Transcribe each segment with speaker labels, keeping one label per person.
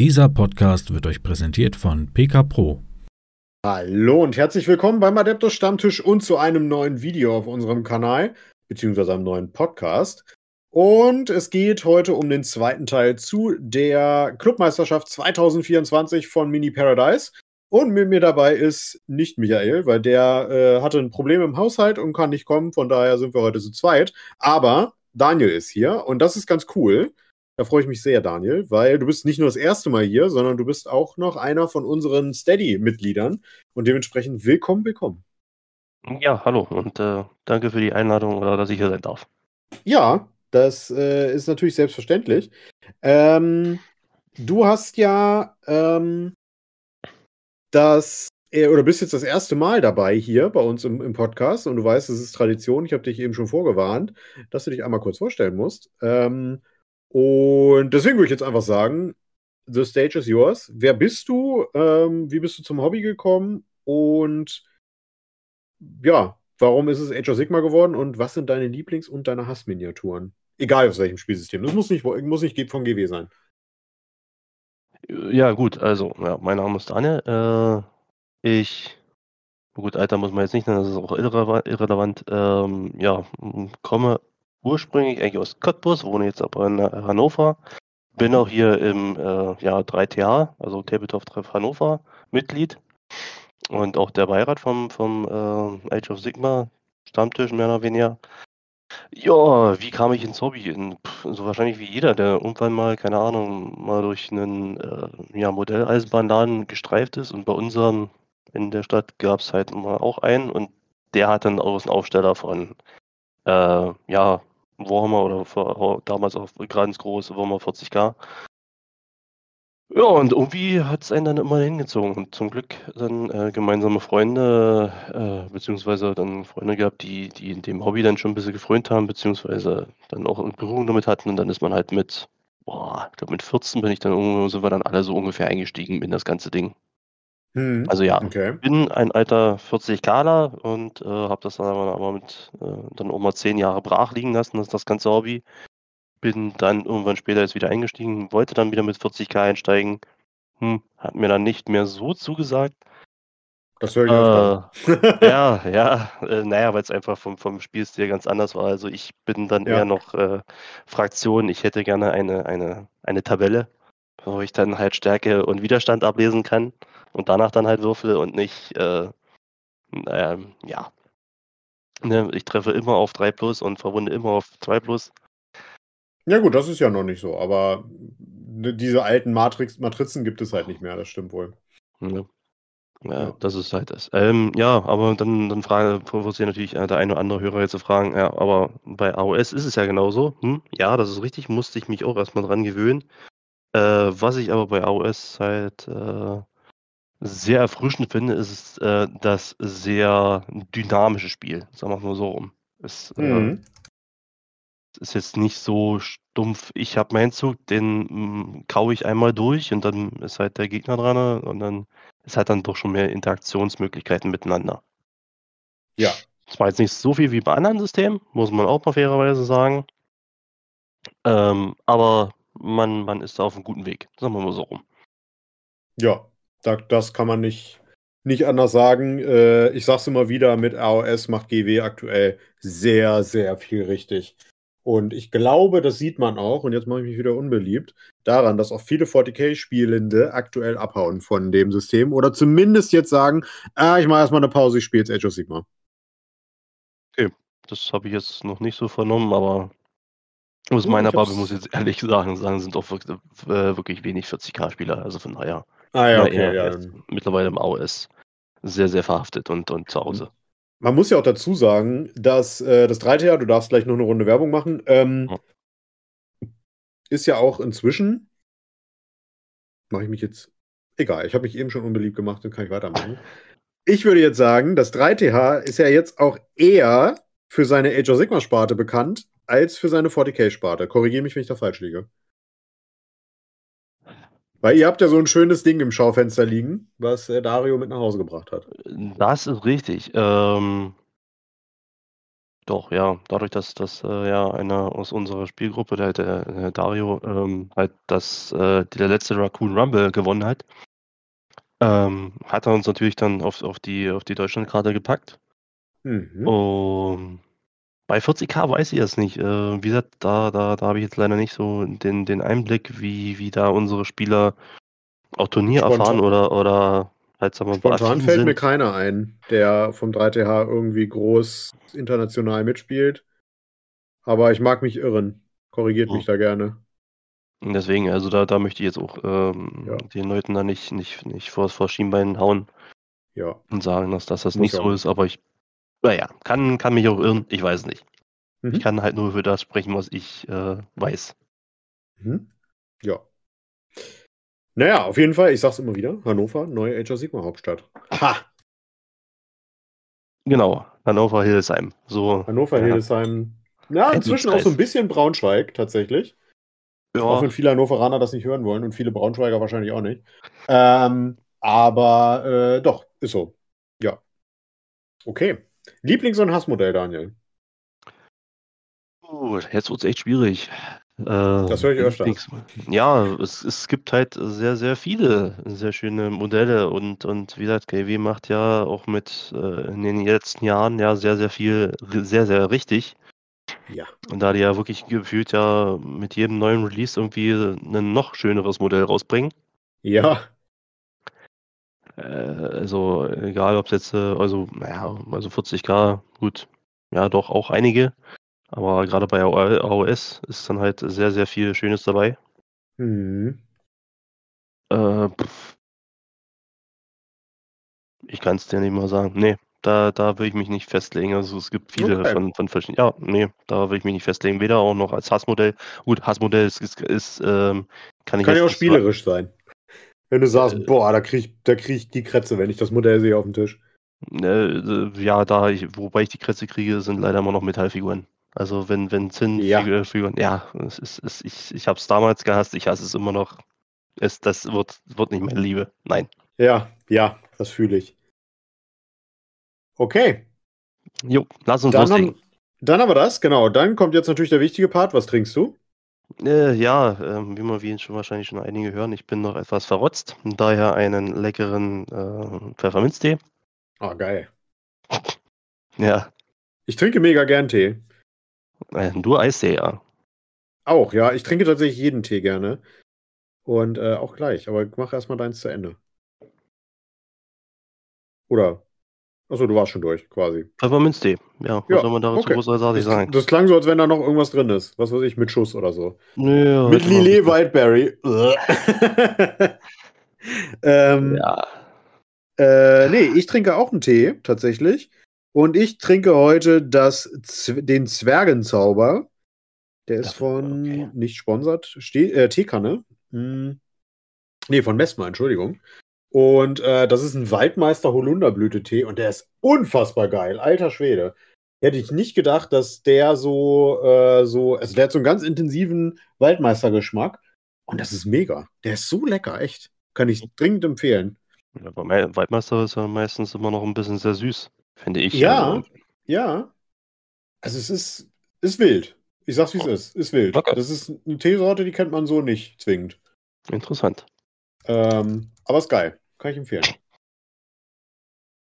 Speaker 1: Dieser Podcast wird euch präsentiert von PK Pro.
Speaker 2: Hallo und herzlich willkommen beim Adeptus Stammtisch und zu einem neuen Video auf unserem Kanal, beziehungsweise einem neuen Podcast. Und es geht heute um den zweiten Teil zu der Clubmeisterschaft 2024 von Mini Paradise. Und mit mir dabei ist nicht Michael, weil der äh, hatte ein Problem im Haushalt und kann nicht kommen. Von daher sind wir heute zu zweit. Aber Daniel ist hier und das ist ganz cool. Da freue ich mich sehr, Daniel, weil du bist nicht nur das erste Mal hier, sondern du bist auch noch einer von unseren Steady-Mitgliedern und dementsprechend willkommen, willkommen.
Speaker 3: Ja, hallo und äh, danke für die Einladung oder dass ich hier sein darf.
Speaker 2: Ja, das äh, ist natürlich selbstverständlich. Ähm, du hast ja ähm, das äh, oder bist jetzt das erste Mal dabei hier bei uns im, im Podcast und du weißt, es ist Tradition. Ich habe dich eben schon vorgewarnt, dass du dich einmal kurz vorstellen musst. Ähm, und deswegen würde ich jetzt einfach sagen, the stage is yours. Wer bist du? Ähm, wie bist du zum Hobby gekommen? Und ja, warum ist es Age of Sigma geworden? Und was sind deine Lieblings- und deine Hassminiaturen? Egal aus welchem Spielsystem. Das muss nicht, muss nicht von GW sein.
Speaker 3: Ja, gut, also, ja, mein Name ist Daniel. Äh, ich, gut, Alter muss man jetzt nicht nennen, das ist auch irrelevant. irrelevant. Ähm, ja, komme ursprünglich eigentlich aus Cottbus, wohne jetzt aber in Hannover. Bin auch hier im äh, ja, 3TA, also Tabletop Treff Hannover, Mitglied. Und auch der Beirat vom, vom äh, Age of Sigma, Stammtisch mehr oder weniger. Ja, wie kam ich ins Hobby? In, so wahrscheinlich wie jeder, der irgendwann mal, keine Ahnung, mal durch einen äh, ja, Modelleisenbahnladen gestreift ist. Und bei unserem in der Stadt gab es halt mal auch einen und der hat dann aus dem Aufsteller von äh, ja, Warhammer oder für, damals auch ganz große Warhammer 40k. Ja, und irgendwie hat es einen dann immer hingezogen. Und zum Glück dann äh, gemeinsame Freunde, äh, beziehungsweise dann Freunde gehabt, die, die in dem Hobby dann schon ein bisschen gefreut haben, beziehungsweise dann auch Berührung damit hatten. Und dann ist man halt mit, boah, ich glaube mit 14 bin ich dann sind wir dann alle so ungefähr eingestiegen in das ganze Ding. Hm, also ja, okay. bin ein alter 40-Kler und äh, habe das dann aber, aber mit äh, dann auch mal zehn Jahre brach liegen lassen, das, das ganze Hobby. Bin dann irgendwann später jetzt wieder eingestiegen, wollte dann wieder mit 40k einsteigen. Hm, hat mir dann nicht mehr so zugesagt.
Speaker 2: Das höre
Speaker 3: ich äh, Ja, ja, äh, naja, weil es einfach vom, vom Spielstil ganz anders war. Also ich bin dann ja. eher noch äh, Fraktion. Ich hätte gerne eine, eine, eine Tabelle, wo ich dann halt Stärke und Widerstand ablesen kann und danach dann halt würfel und nicht, äh, ähm, ja. Ne, ich treffe immer auf 3 plus und verwunde immer auf 2 plus.
Speaker 2: Ja, gut, das ist ja noch nicht so, aber diese alten Matrix Matrizen gibt es halt nicht mehr, das stimmt wohl.
Speaker 3: Ja. Ja, ja. das ist halt das. Ähm, ja, aber dann, dann frage, provoziert natürlich äh, der eine oder andere Hörer jetzt zu fragen, ja, aber bei AOS ist es ja genauso. Hm? Ja, das ist richtig, musste ich mich auch erstmal dran gewöhnen. Äh, was ich aber bei AOS halt äh, sehr erfrischend finde, ist äh, das sehr dynamische Spiel. Sagen wir mal so rum. Es, äh, mhm. äh, ist jetzt nicht so stumpf, ich habe meinen Zug, den mm, kaue ich einmal durch und dann ist halt der Gegner dran und dann ist halt dann doch schon mehr Interaktionsmöglichkeiten miteinander.
Speaker 2: Ja.
Speaker 3: Zwar jetzt nicht so viel wie bei anderen Systemen, muss man auch mal fairerweise sagen. Ähm, aber man, man ist da auf einem guten Weg. Sagen wir mal so rum.
Speaker 2: Ja, das kann man nicht, nicht anders sagen. Äh, ich sag's immer wieder, mit AOS macht GW aktuell sehr, sehr viel richtig. Und ich glaube, das sieht man auch, und jetzt mache ich mich wieder unbeliebt, daran, dass auch viele 40k-Spielende aktuell abhauen von dem System oder zumindest jetzt sagen, ah, ich mache erstmal eine Pause, ich spiele jetzt Age of Sigma.
Speaker 3: Okay, das habe ich jetzt noch nicht so vernommen, aber aus meiner Bubble muss ich jetzt ehrlich sagen, sagen sind auch wirklich, äh, wirklich wenig 40k-Spieler, also von daher.
Speaker 2: Ah ja, okay, ja.
Speaker 3: Mittlerweile im AOS sehr, sehr verhaftet und, und zu Hause.
Speaker 2: Man muss ja auch dazu sagen, dass äh, das dritte Jahr, du darfst gleich noch eine Runde Werbung machen, ähm, ja. ist ja auch inzwischen, mache ich mich jetzt, egal, ich habe mich eben schon unbeliebt gemacht, dann kann ich weitermachen. Ich würde jetzt sagen, das 3TH ist ja jetzt auch eher für seine Age of Sigma Sparte bekannt, als für seine 40k Sparte. Korrigiere mich, wenn ich da falsch liege. Weil ihr habt ja so ein schönes Ding im Schaufenster liegen, was äh, Dario mit nach Hause gebracht hat.
Speaker 3: Das ist richtig. Ähm, Doch, ja. Dadurch, dass, dass äh, ja einer aus unserer Spielgruppe, der, der, der Dario, ähm, halt das, äh, der letzte Raccoon Rumble gewonnen hat, ähm, hat er uns natürlich dann auf, auf die, auf die Deutschlandkarte gepackt.
Speaker 2: Mhm.
Speaker 3: Und bei 40k weiß ich es nicht. Äh, wie gesagt, da, da, da habe ich jetzt leider nicht so den, den Einblick, wie, wie da unsere Spieler auch Turnier
Speaker 2: Spontan-
Speaker 3: erfahren oder, oder halt, sagen wir mal,
Speaker 2: Spontan fällt mir
Speaker 3: sind.
Speaker 2: keiner ein, der vom 3TH irgendwie groß international mitspielt. Aber ich mag mich irren. Korrigiert
Speaker 3: Hm.
Speaker 2: mich da gerne.
Speaker 3: Deswegen, also da, da möchte ich jetzt auch ähm,
Speaker 2: Ja.
Speaker 3: den Leuten da nicht, nicht, nicht vor, vor Schienbein hauen
Speaker 2: Ja.
Speaker 3: und sagen, dass, dass das
Speaker 2: Muss
Speaker 3: nicht
Speaker 2: auch
Speaker 3: so ist, aber ich, naja, kann, kann mich auch irren, ich weiß es nicht.
Speaker 2: Mhm.
Speaker 3: Ich kann halt nur für das sprechen, was ich äh, weiß.
Speaker 2: Mhm. Ja. Naja, auf jeden Fall, ich sag's immer wieder, Hannover, neue Age of Sigma Hauptstadt. Ha!
Speaker 3: Genau, Hannover Hildesheim. So,
Speaker 2: Hannover,
Speaker 3: ja.
Speaker 2: Hildesheim. Ja, inzwischen auch so ein bisschen Braunschweig, tatsächlich. Auch
Speaker 3: Ja,
Speaker 2: wenn viele Hannoveraner das nicht hören wollen und viele Braunschweiger wahrscheinlich auch nicht. Ähm, aber äh, doch, ist so. Ja. Okay. Lieblings- und Hassmodell, Daniel.
Speaker 3: Uh, jetzt wird es echt schwierig. Äh,
Speaker 2: Das höre ich öfter.
Speaker 3: Ja, es, es gibt halt sehr, sehr viele sehr schöne Modelle und, und wie gesagt, KW macht ja auch mit äh, in den letzten Jahren ja sehr, sehr viel, sehr, sehr richtig.
Speaker 2: Ja.
Speaker 3: Und da die ja wirklich gefühlt ja mit jedem neuen Release irgendwie ein noch schöneres Modell rausbringen.
Speaker 2: Ja.
Speaker 3: Äh, also egal, ob es jetzt, äh, also, naja, also 40k, gut, ja doch auch einige. Aber gerade bei AOS ist dann halt sehr, sehr viel Schönes dabei.
Speaker 2: Hm.
Speaker 3: Äh, ich kann es dir nicht mal sagen. Nee, da, da will ich mich nicht festlegen. Also es gibt viele
Speaker 2: Okay.
Speaker 3: von, von verschiedenen. Ja, nee, da will ich mich nicht festlegen. Weder auch noch als Hassmodell. Gut, Hassmodell ist, ist, ist ähm, kann ich
Speaker 2: Kann ja auch spielerisch sein. Wenn du sagst,
Speaker 3: Äh,
Speaker 2: boah, da krieg, ich- da krieg ich die Krätze, wenn ich das Modell sehe auf dem Tisch.
Speaker 3: sagen. Äh, ja, da ich, wobei ich die Krätze kriege, sind leider immer noch Metallfiguren. Also wenn, wenn Zinn
Speaker 2: Ja.
Speaker 3: Figuren, ja, es ist, es, ich, ich habe es damals gehasst, ich hasse es immer noch. Es, das wird, wird nicht meine Liebe. Nein.
Speaker 2: Ja, ja, das fühle ich. Okay,
Speaker 3: Jo, lass uns
Speaker 2: dann
Speaker 3: loslegen.
Speaker 2: haben, dann haben wir das, genau. Dann kommt jetzt natürlich der wichtige Part. Was trinkst du?
Speaker 3: Äh, ja, ähm, wie man wie schon wahrscheinlich schon einige hören, ich bin noch etwas verrotzt. Daher einen leckeren äh, Pfefferminztee.
Speaker 2: Ah, geil.
Speaker 3: Ja,
Speaker 2: Ich trinke mega gern Tee.
Speaker 3: äh, du Eistee, ja.
Speaker 2: Auch, ja. Ich trinke tatsächlich jeden Tee gerne. Und äh, auch gleich. Aber mach erstmal deins zu Ende. Oder? Achso, du warst schon durch, quasi.
Speaker 3: Pfefferminztee. Ja, was
Speaker 2: Ja,
Speaker 3: soll man dazu
Speaker 2: okay.
Speaker 3: großartig
Speaker 2: Das,
Speaker 3: sagen?
Speaker 2: das klang so, als wenn da noch irgendwas drin ist. Was weiß ich, mit Schuss oder so.
Speaker 3: Nö,
Speaker 2: Mit Lillet Whiteberry. ähm,
Speaker 3: Ja,
Speaker 2: Äh, nee, ich trinke auch einen Tee, tatsächlich. Und ich trinke heute das, den Zwergenzauber. Der ist von,
Speaker 3: okay.
Speaker 2: nicht sponsert, Ste äh, Teekanne. Hm. Nee, von Messmer, Entschuldigung. Und äh, das ist ein Waldmeister Holunderblütetee und der ist unfassbar geil. Alter Schwede. Hätte ich nicht gedacht, dass der so, äh, so, also der hat so einen ganz intensiven Waldmeistergeschmack. Und das ist mega. Der ist so lecker, echt. Kann ich dringend empfehlen.
Speaker 3: Ja, Waldmeister ist ja meistens immer noch ein bisschen sehr süß, finde ich.
Speaker 2: Ja.
Speaker 3: Also,
Speaker 2: Ja. Also es ist, ist wild. Ich sag's wie es ist. Ist wild.
Speaker 3: Okay.
Speaker 2: Das ist eine Teesorte, die kennt man so nicht zwingend.
Speaker 3: interessant.
Speaker 2: Ähm, aber ist geil. Kann ich empfehlen.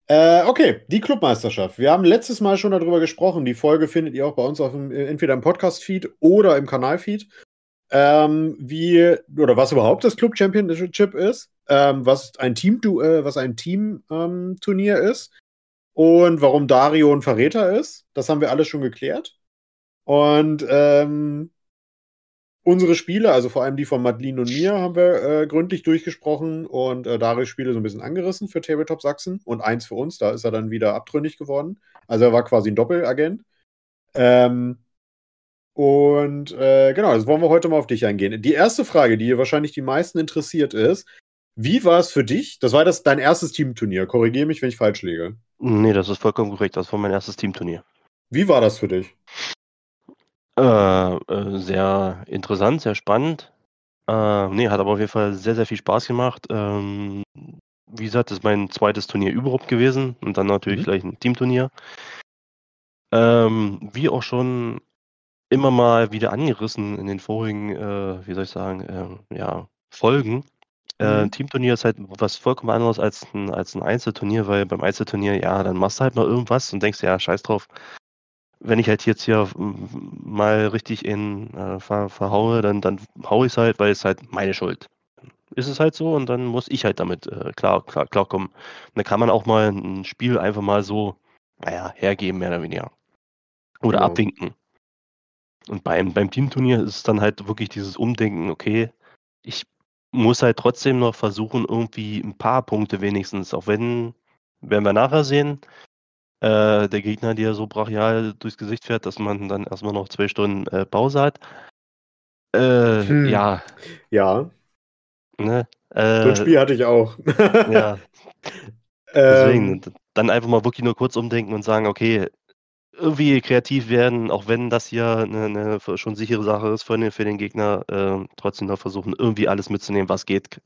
Speaker 2: Äh, okay, die Clubmeisterschaft. Wir haben letztes Mal schon darüber gesprochen. Die Folge findet ihr auch bei uns auf dem, äh, entweder im Podcast-Feed oder im Kanal-Feed. Ähm, wie, oder was überhaupt das Club Championship ist, ähm, was ein Team, äh, was ein Team-Turnier ist und warum Dario ein Verräter ist. Das haben wir alles schon geklärt. Und ähm, unsere Spiele, also vor allem die von Madeline und mir, haben wir äh, gründlich durchgesprochen und äh, Darius Spiele so ein bisschen angerissen für Tabletop Sachsen und eins für uns, da ist er dann wieder abtrünnig geworden. Also er war quasi ein Doppelagent. Ähm, und äh, genau, das wollen wir heute mal auf dich eingehen. Die erste Frage, die wahrscheinlich die meisten interessiert ist, wie war es für dich? Das war das dein erstes Teamturnier. Korrigiere mich, wenn ich falsch liege.
Speaker 3: Nee, das ist vollkommen korrekt. Das war mein erstes Teamturnier.
Speaker 2: Wie war das für dich?
Speaker 3: Äh, äh, sehr interessant, sehr spannend. Äh, nee, hat aber auf jeden Fall sehr, sehr viel Spaß gemacht. Ähm, wie gesagt, das ist mein zweites Turnier überhaupt gewesen und dann natürlich
Speaker 2: Mhm.
Speaker 3: gleich ein Teamturnier. Ähm, wie auch schon immer mal wieder angerissen in den vorigen, äh, wie soll ich sagen, ähm, ja, Folgen. Äh,
Speaker 2: Mhm.
Speaker 3: Teamturnier ist halt was vollkommen anderes als ein, als ein Einzelturnier, weil beim Einzelturnier, ja, dann machst du halt mal irgendwas und denkst, ja, scheiß drauf. Wenn ich halt jetzt hier mm, mal richtig in äh, ver, verhaue, dann, dann hau ich es halt, weil es halt meine Schuld. Ist es halt so und dann muss ich halt damit äh, klar, klar, klarkommen. Und dann kann man auch mal ein Spiel einfach mal so, naja, hergeben, mehr oder weniger. Oder
Speaker 2: Genau.
Speaker 3: abwinken. Und beim, beim Teamturnier ist es dann halt wirklich dieses Umdenken, okay, ich muss halt trotzdem noch versuchen, irgendwie ein paar Punkte wenigstens, auch wenn, werden wir nachher sehen, äh, der Gegner dir so brachial durchs Gesicht fährt, dass man dann erstmal noch zwei Stunden äh, Pause hat. Äh,
Speaker 2: Hm.
Speaker 3: Ja,
Speaker 2: Ja,
Speaker 3: ne?
Speaker 2: so ein
Speaker 3: Äh,
Speaker 2: Spiel hatte ich auch.
Speaker 3: ja, deswegen.
Speaker 2: ähm,
Speaker 3: und Dann einfach mal wirklich nur kurz umdenken und sagen, okay, irgendwie kreativ werden, auch wenn das hier eine, eine schon sichere Sache ist für den, für den Gegner, äh, trotzdem noch versuchen, irgendwie alles mitzunehmen, was geht.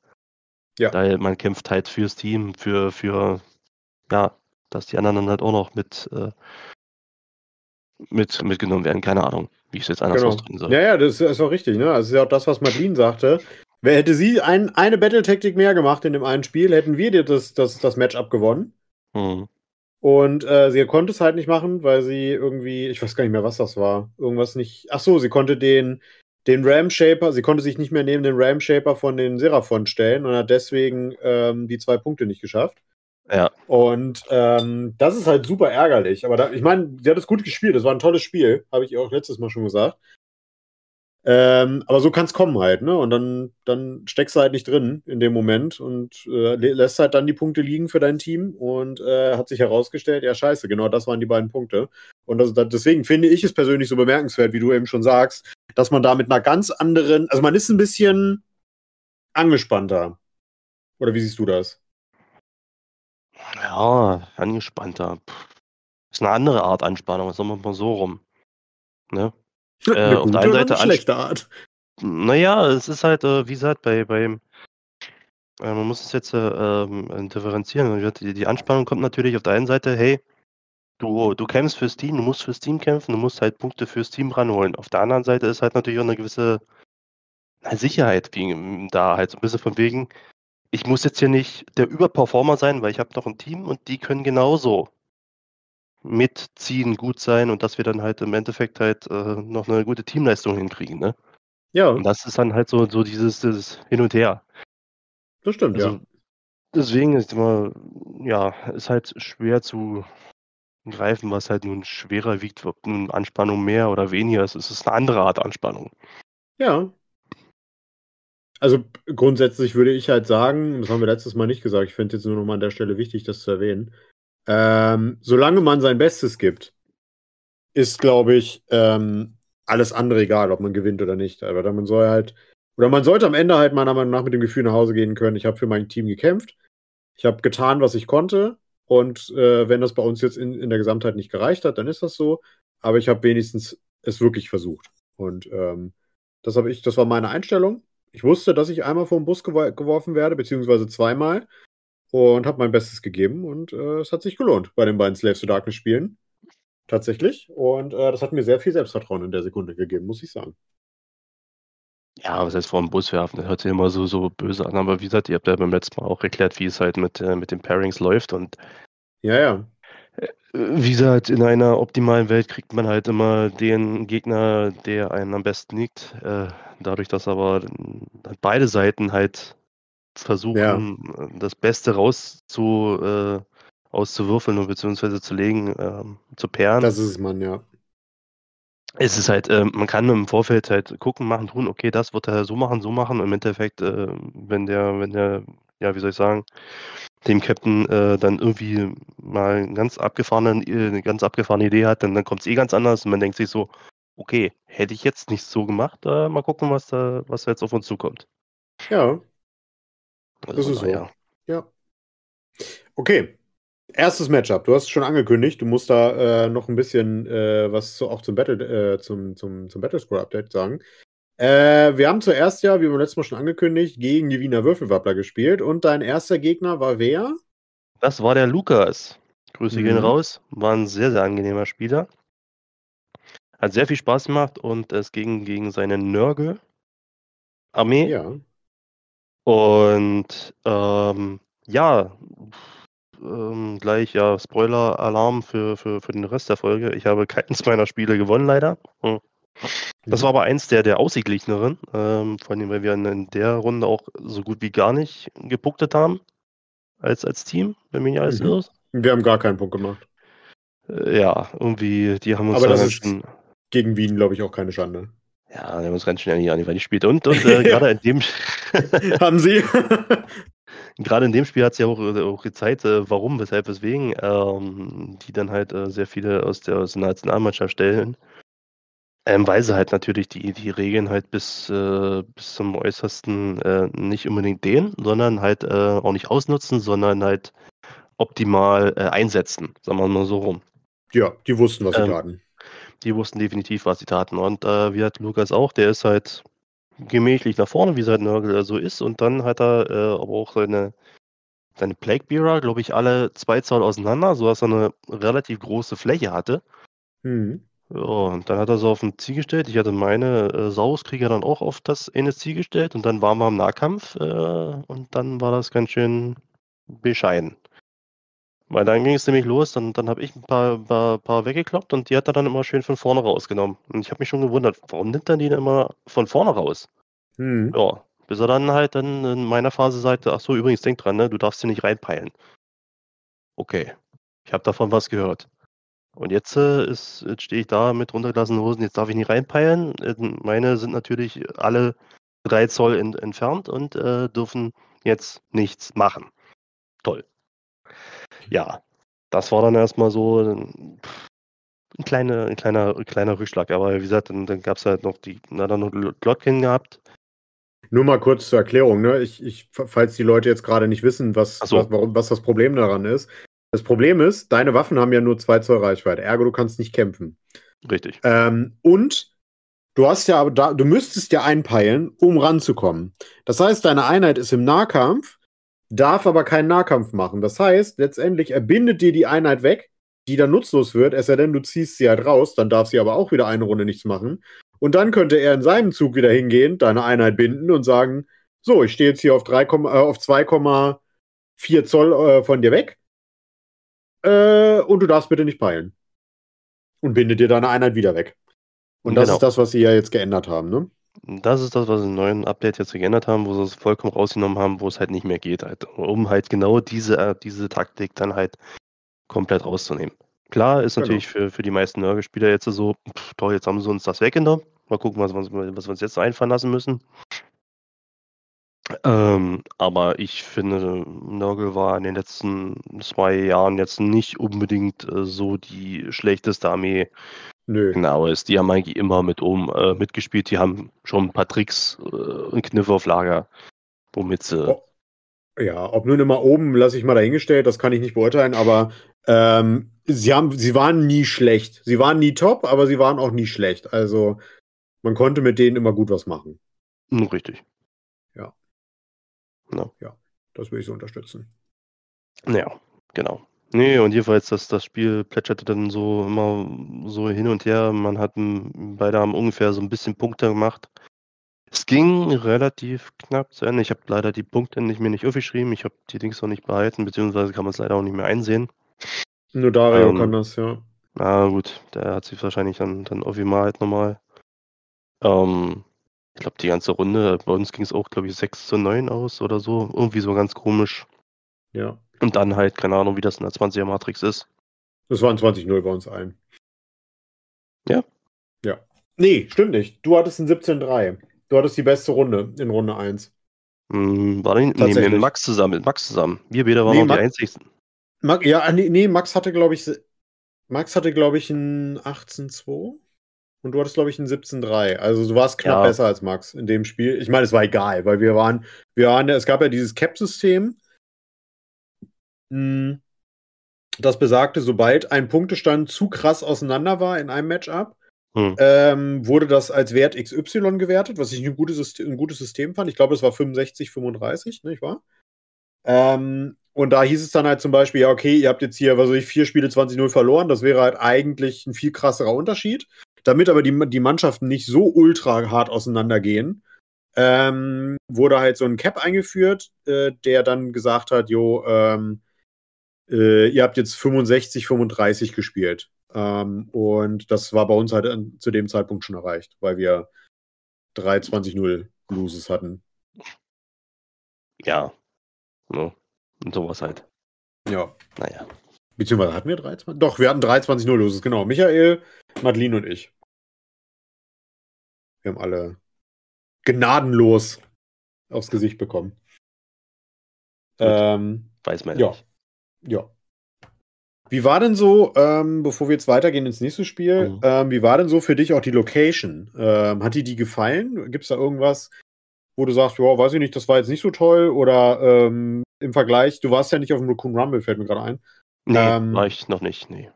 Speaker 2: Ja.
Speaker 3: Weil man kämpft halt fürs Team, für, für, ja, dass die anderen dann halt auch noch mit, äh, mit mitgenommen werden. Keine Ahnung, wie ich es jetzt anders
Speaker 2: Genau.
Speaker 3: ausdrücken soll.
Speaker 2: Ja, ja, das ist auch richtig. Ne? Also, das ist ja auch das, was Madeline sagte. Wer hätte sie ein, eine Battle-Taktik mehr gemacht in dem einen Spiel, hätten wir dir das, das, das Matchup gewonnen.
Speaker 3: Hm.
Speaker 2: Und äh, sie konnte es halt nicht machen, weil sie irgendwie, ich weiß gar nicht mehr, was das war. Irgendwas nicht. Ach so, sie konnte den, den Ram Shaper, sie konnte sich nicht mehr neben den Ram Shaper von den Seraphon stellen und hat deswegen ähm, die zwei Punkte nicht geschafft.
Speaker 3: Ja,
Speaker 2: Und ähm, das ist halt super ärgerlich. Aber da, ich meine, sie hat es gut gespielt. Das war ein tolles Spiel, habe ich ihr auch letztes Mal schon gesagt. Ähm, aber so kann es kommen halt, ne? Und dann, dann steckst du halt nicht drin in dem Moment und äh, lä- lässt halt dann die Punkte liegen für dein Team und äh, hat sich herausgestellt, ja, scheiße, genau das waren die beiden Punkte. Und das, das, deswegen finde ich es persönlich so bemerkenswert, wie du eben schon sagst, dass man da mit einer ganz anderen, also man ist ein bisschen angespannter. Oder wie siehst du das?
Speaker 3: Ja, angespannter. Ist eine andere Art Anspannung, sagen wir mal so rum. Ne? Äh,
Speaker 2: eine
Speaker 3: auf der einen Seite
Speaker 2: eine schlechte Art.
Speaker 3: Naja, es ist halt, äh, wie gesagt, bei, beim, äh, man muss es jetzt äh, ähm, differenzieren. Die, die Anspannung kommt natürlich auf der einen Seite, hey, du, du kämpfst fürs Team, du musst fürs Team kämpfen, du musst halt Punkte fürs Team ranholen. Auf der anderen Seite ist halt natürlich auch eine gewisse Sicherheit wie, da halt so ein bisschen von wegen, ich muss jetzt hier nicht der Überperformer sein, weil ich habe noch ein Team und die können genauso mitziehen, gut sein und dass wir dann halt im Endeffekt halt äh, noch eine gute Teamleistung hinkriegen, ne?
Speaker 2: Ja,
Speaker 3: Und das ist dann halt so, so dieses, dieses Hin und Her.
Speaker 2: das stimmt,
Speaker 3: Also
Speaker 2: ja.
Speaker 3: deswegen ist immer, ja, ist halt schwer zu greifen, was halt nun schwerer wiegt, ob nun Anspannung mehr oder weniger ist. Es ist eine andere Art Anspannung.
Speaker 2: Ja. Also grundsätzlich würde ich halt sagen, das haben wir letztes Mal nicht gesagt, ich finde jetzt nur noch mal an der Stelle wichtig, das zu erwähnen. Ähm, solange man sein Bestes gibt, ist, glaube ich, ähm, alles andere egal, ob man gewinnt oder nicht. Aber dann man soll halt, oder man sollte am Ende halt meiner Meinung nach mit dem Gefühl nach Hause gehen können, ich habe für mein Team gekämpft, ich habe getan, was ich konnte. Und äh, wenn das bei uns jetzt in, in der Gesamtheit nicht gereicht hat, dann ist das so. Aber ich habe wenigstens es wirklich versucht. Und ähm, das habe ich, das war meine Einstellung. Ich wusste, dass ich einmal vor den Bus gewo geworfen werde, beziehungsweise zweimal. Und habe mein Bestes gegeben. Und äh, es hat sich gelohnt bei den beiden Slaves to Darkness Spielen. Tatsächlich. Und äh, das hat mir sehr viel Selbstvertrauen in der Sekunde gegeben, muss ich sagen.
Speaker 3: Ja, was heißt vor dem Bus werfen? Das hört sich immer so, so böse an, aber wie gesagt, ihr habt ja beim letzten Mal auch erklärt, wie es halt mit, äh, mit den Pairings läuft und
Speaker 2: Ja, ja.
Speaker 3: Äh, wie gesagt, in einer optimalen Welt kriegt man halt immer den Gegner, der einem am besten liegt. Äh, dadurch, dass aber äh, beide Seiten halt versuchen, das Beste rauszu, äh, auszuwürfeln und beziehungsweise zu legen, ähm, zu pairen.
Speaker 2: Das ist es, Mann, ja.
Speaker 3: Es ist halt, ähm, man kann im Vorfeld halt gucken, machen, tun, okay, das wird er so machen, so machen. Im Endeffekt, äh, wenn der, wenn der, ja, wie soll ich sagen, dem Captain äh, dann irgendwie mal eine ganz abgefahrene, äh, eine ganz abgefahrene Idee hat, dann, dann kommt es eh ganz anders und man denkt sich so, okay, hätte ich jetzt nicht so gemacht, äh, mal gucken, was da, was da jetzt auf uns zukommt.
Speaker 2: Ja,
Speaker 3: Also
Speaker 2: Das ist so.
Speaker 3: daher,
Speaker 2: ja. Okay. Erstes Matchup. Du hast es schon angekündigt. Du musst da äh, noch ein bisschen äh, was zu, auch zum Battle, äh, zum, zum, zum Battlescore Update sagen. Äh, wir haben zuerst ja, wie beim letzten Mal schon angekündigt, gegen die Wiener Würfelwappler gespielt und dein erster Gegner war wer?
Speaker 3: Das war der Lukas. Grüße gehen
Speaker 2: Mhm.
Speaker 3: raus. War ein sehr, sehr angenehmer Spieler. Hat sehr viel Spaß gemacht und es ging gegen seine Nörgel-Armee.
Speaker 2: Ja.
Speaker 3: Und ähm, ja, ähm, gleich ja Spoiler-Alarm für, für, für den Rest der Folge. Ich habe keins meiner Spiele gewonnen, leider. Hm. Das
Speaker 2: Mhm.
Speaker 3: war aber eins der, der ausgeglicheneren, ähm, vor allem, weil wir in der Runde auch so gut wie gar nicht gepunktet haben als, als Team, wenn mich nicht alles
Speaker 2: Mhm.
Speaker 3: irrt.
Speaker 2: Wir haben gar keinen Punkt gemacht.
Speaker 3: Äh, ja, irgendwie, die haben uns
Speaker 2: Aber
Speaker 3: da
Speaker 2: das ist- Gegen Wien, glaube ich, auch keine Schande.
Speaker 3: ja, die haben uns ganz schnell an die Wand gespielt. Und, und äh, gerade in dem
Speaker 2: haben Sie?
Speaker 3: Gerade in dem Spiel hat es ja auch, auch gezeigt, äh, warum, weshalb, weswegen ähm, die dann halt äh, sehr viele aus der, aus der Nationalmannschaft stellen. Ähm, weil sie halt natürlich die, die Regeln halt bis, äh, bis zum Äußersten äh, nicht unbedingt dehnen, sondern halt äh, auch nicht ausnutzen, sondern halt optimal äh, einsetzen, sagen wir mal so rum.
Speaker 2: ja, die wussten, was sie
Speaker 3: Ähm,
Speaker 2: taten.
Speaker 3: Die wussten definitiv, was sie taten. Und äh, wie hat Lukas auch, der ist halt gemächlich nach vorne, wie es halt Nörgel so ist. Und dann hat er äh, aber auch seine, seine Plague Bearer, glaube ich, alle zwei Zoll auseinander, sodass er eine relativ große Fläche hatte.
Speaker 2: Mhm.
Speaker 3: Ja, und dann hat er so auf ein Ziel gestellt. Ich hatte meine äh, Sauskrieger dann auch auf das eine Ziel gestellt. Und dann waren wir im Nahkampf. Äh, und dann war das ganz schön bescheiden. Weil dann ging es nämlich los, dann, dann habe ich ein paar, paar, paar weggekloppt und die hat er dann immer schön von vorne rausgenommen. Und ich habe mich schon gewundert, warum nimmt er die denn immer von vorne raus?
Speaker 2: Mhm.
Speaker 3: Ja, bis er dann halt dann in meiner Phase sagte, ach so, übrigens, denk dran, ne, du darfst hier nicht reinpeilen. Okay, ich habe davon was gehört. Und jetzt, äh, ist, jetzt stehe ich da mit runtergelassenen Hosen, jetzt darf ich nicht reinpeilen. Äh, Meine sind natürlich alle drei Zoll in, entfernt und äh, dürfen jetzt nichts machen. Toll. Ja, das war dann erstmal so ein, ein, kleine, ein, kleiner, ein kleiner Rückschlag. Aber wie gesagt, dann, dann gab es halt noch die, na, dann noch Glotkin gehabt.
Speaker 2: Nur mal kurz zur Erklärung, ne? Ich, ich, falls die Leute jetzt gerade nicht wissen, was,
Speaker 3: so.
Speaker 2: was, warum, was das Problem daran ist. Das Problem ist, deine Waffen haben ja nur zwei Zoll Reichweite, ergo du kannst nicht kämpfen.
Speaker 3: Richtig.
Speaker 2: Ähm, und du hast ja aber da, du müsstest ja einpeilen, um ranzukommen. Das heißt, deine Einheit ist im Nahkampf, darf aber keinen Nahkampf machen. Das heißt, letztendlich erbindet dir die Einheit weg, die dann nutzlos wird, es sei denn, du ziehst sie halt raus, dann darf sie aber auch wieder eine Runde nichts machen. Und dann könnte er in seinem Zug wieder hingehen, deine Einheit binden und sagen: So, ich stehe jetzt hier auf, 3, äh, auf 2,4 Zoll äh, von dir weg. Äh, und du darfst bitte nicht peilen. Und binde dir deine Einheit wieder weg. Und das
Speaker 3: Genau.
Speaker 2: ist das, was sie ja jetzt geändert haben, ne?
Speaker 3: Das ist das, was sie im neuen Update jetzt geändert haben, wo sie es vollkommen rausgenommen haben, wo es halt nicht mehr geht, halt, um halt genau diese, äh, diese Taktik dann halt komplett rauszunehmen. Klar, ist
Speaker 2: Genau.
Speaker 3: natürlich für, für die meisten Nörgelspieler jetzt so, pff, toll, jetzt haben sie uns das weggenommen. Mal gucken, was, was, was wir uns jetzt einfallen lassen müssen. Ähm, aber ich finde, Nörgel war in den letzten zwei Jahren jetzt nicht unbedingt äh, so die schlechteste Armee
Speaker 2: Nö.
Speaker 3: Genau, ist. Die haben eigentlich immer mit oben äh, mitgespielt. Die haben schon ein paar Tricks äh, und Kniffe auf Lager, womit sie.
Speaker 2: Oh. Ja, ob nun immer oben, lasse ich mal dahingestellt, das kann ich nicht beurteilen, aber ähm, sie, haben, sie waren nie schlecht. Sie waren nie top, aber sie waren auch nie schlecht. Also man konnte mit denen immer gut was machen.
Speaker 3: Hm, richtig.
Speaker 2: Das will ich so unterstützen.
Speaker 3: Ja, genau. Nee, und jedenfalls, das, das Spiel plätscherte dann so immer so hin und her. Man hat beide haben ungefähr so ein bisschen Punkte gemacht. Es ging relativ knapp zu Ende. Ich habe leider die Punkte nicht mir nicht aufgeschrieben. Ich habe die Dings noch nicht behalten, beziehungsweise kann man es leider auch nicht mehr einsehen.
Speaker 2: Nur Dario
Speaker 3: Ähm,
Speaker 2: kann das, ja.
Speaker 3: Na gut, der hat sich wahrscheinlich dann, dann aufgemalt nochmal. Ähm, ich glaube, die ganze Runde, bei uns ging es auch, glaube ich, 6 zu 9 aus oder so. Irgendwie so ganz komisch.
Speaker 2: Ja.
Speaker 3: Und dann halt, keine Ahnung, wie das in der 20er Matrix ist.
Speaker 2: Das waren 20-0 bei uns allen.
Speaker 3: Ja?
Speaker 2: Ja. Nee, stimmt nicht. Du hattest ein 17-3. Du hattest die beste Runde in Runde 1.
Speaker 3: Hm, war nicht, nee, mit Max zusammen, mit Max zusammen. Wir beide waren
Speaker 2: Nee,
Speaker 3: noch die einzigsten.
Speaker 2: Max, ja, ah, nee, nee, Max hatte, glaube ich, Max hatte, glaube ich, ein 18-2. Und du hattest, glaube ich, ein 17-3. Also du warst knapp
Speaker 3: Ja.
Speaker 2: besser als Max in dem Spiel. Ich meine, es war egal, weil wir waren, wir waren, es gab ja dieses Cap-System, mh, das besagte, sobald ein Punktestand zu krass auseinander war in einem Matchup,
Speaker 3: Hm.
Speaker 2: ähm, wurde das als Wert XY gewertet, was ich ein gutes, System, ein gutes System fand. Ich glaube, es war 65, 35, nicht wahr? Ähm, und da hieß es dann halt zum Beispiel, ja, okay, ihr habt jetzt hier, was weiß ich, vier Spiele 20-0 verloren. Das wäre halt eigentlich ein viel krasserer Unterschied. Damit aber die, die Mannschaften nicht so ultra hart auseinandergehen, ähm, wurde halt so ein Cap eingeführt, äh, der dann gesagt hat, jo, ähm, äh, ihr habt jetzt 65, 35 gespielt. Ähm, und das war bei uns halt an, zu dem Zeitpunkt schon erreicht, weil wir 3-20-0 Loses hatten.
Speaker 3: Ja. No. Und sowas halt.
Speaker 2: Ja.
Speaker 3: Naja.
Speaker 2: Beziehungsweise hatten wir 23? Doch, wir hatten 23-0 Loses, genau. Michael, Madeline und ich. Wir haben alle gnadenlos aufs Gesicht bekommen. Ähm,
Speaker 3: Weiß man
Speaker 2: ja.
Speaker 3: nicht.
Speaker 2: Ja. Wie war denn so, ähm, bevor wir jetzt weitergehen ins nächste Spiel,
Speaker 3: Mhm.
Speaker 2: ähm, wie war denn so für dich auch die Location? Ähm, hat dir die gefallen? Gibt es da irgendwas, wo du sagst, ja, weiß ich nicht, das war jetzt nicht so toll? Oder ähm, im Vergleich, du warst ja nicht auf dem Raccoon Rumble, fällt mir gerade ein.
Speaker 3: Nee,
Speaker 2: Ähm,
Speaker 3: war ich noch nicht. Nee.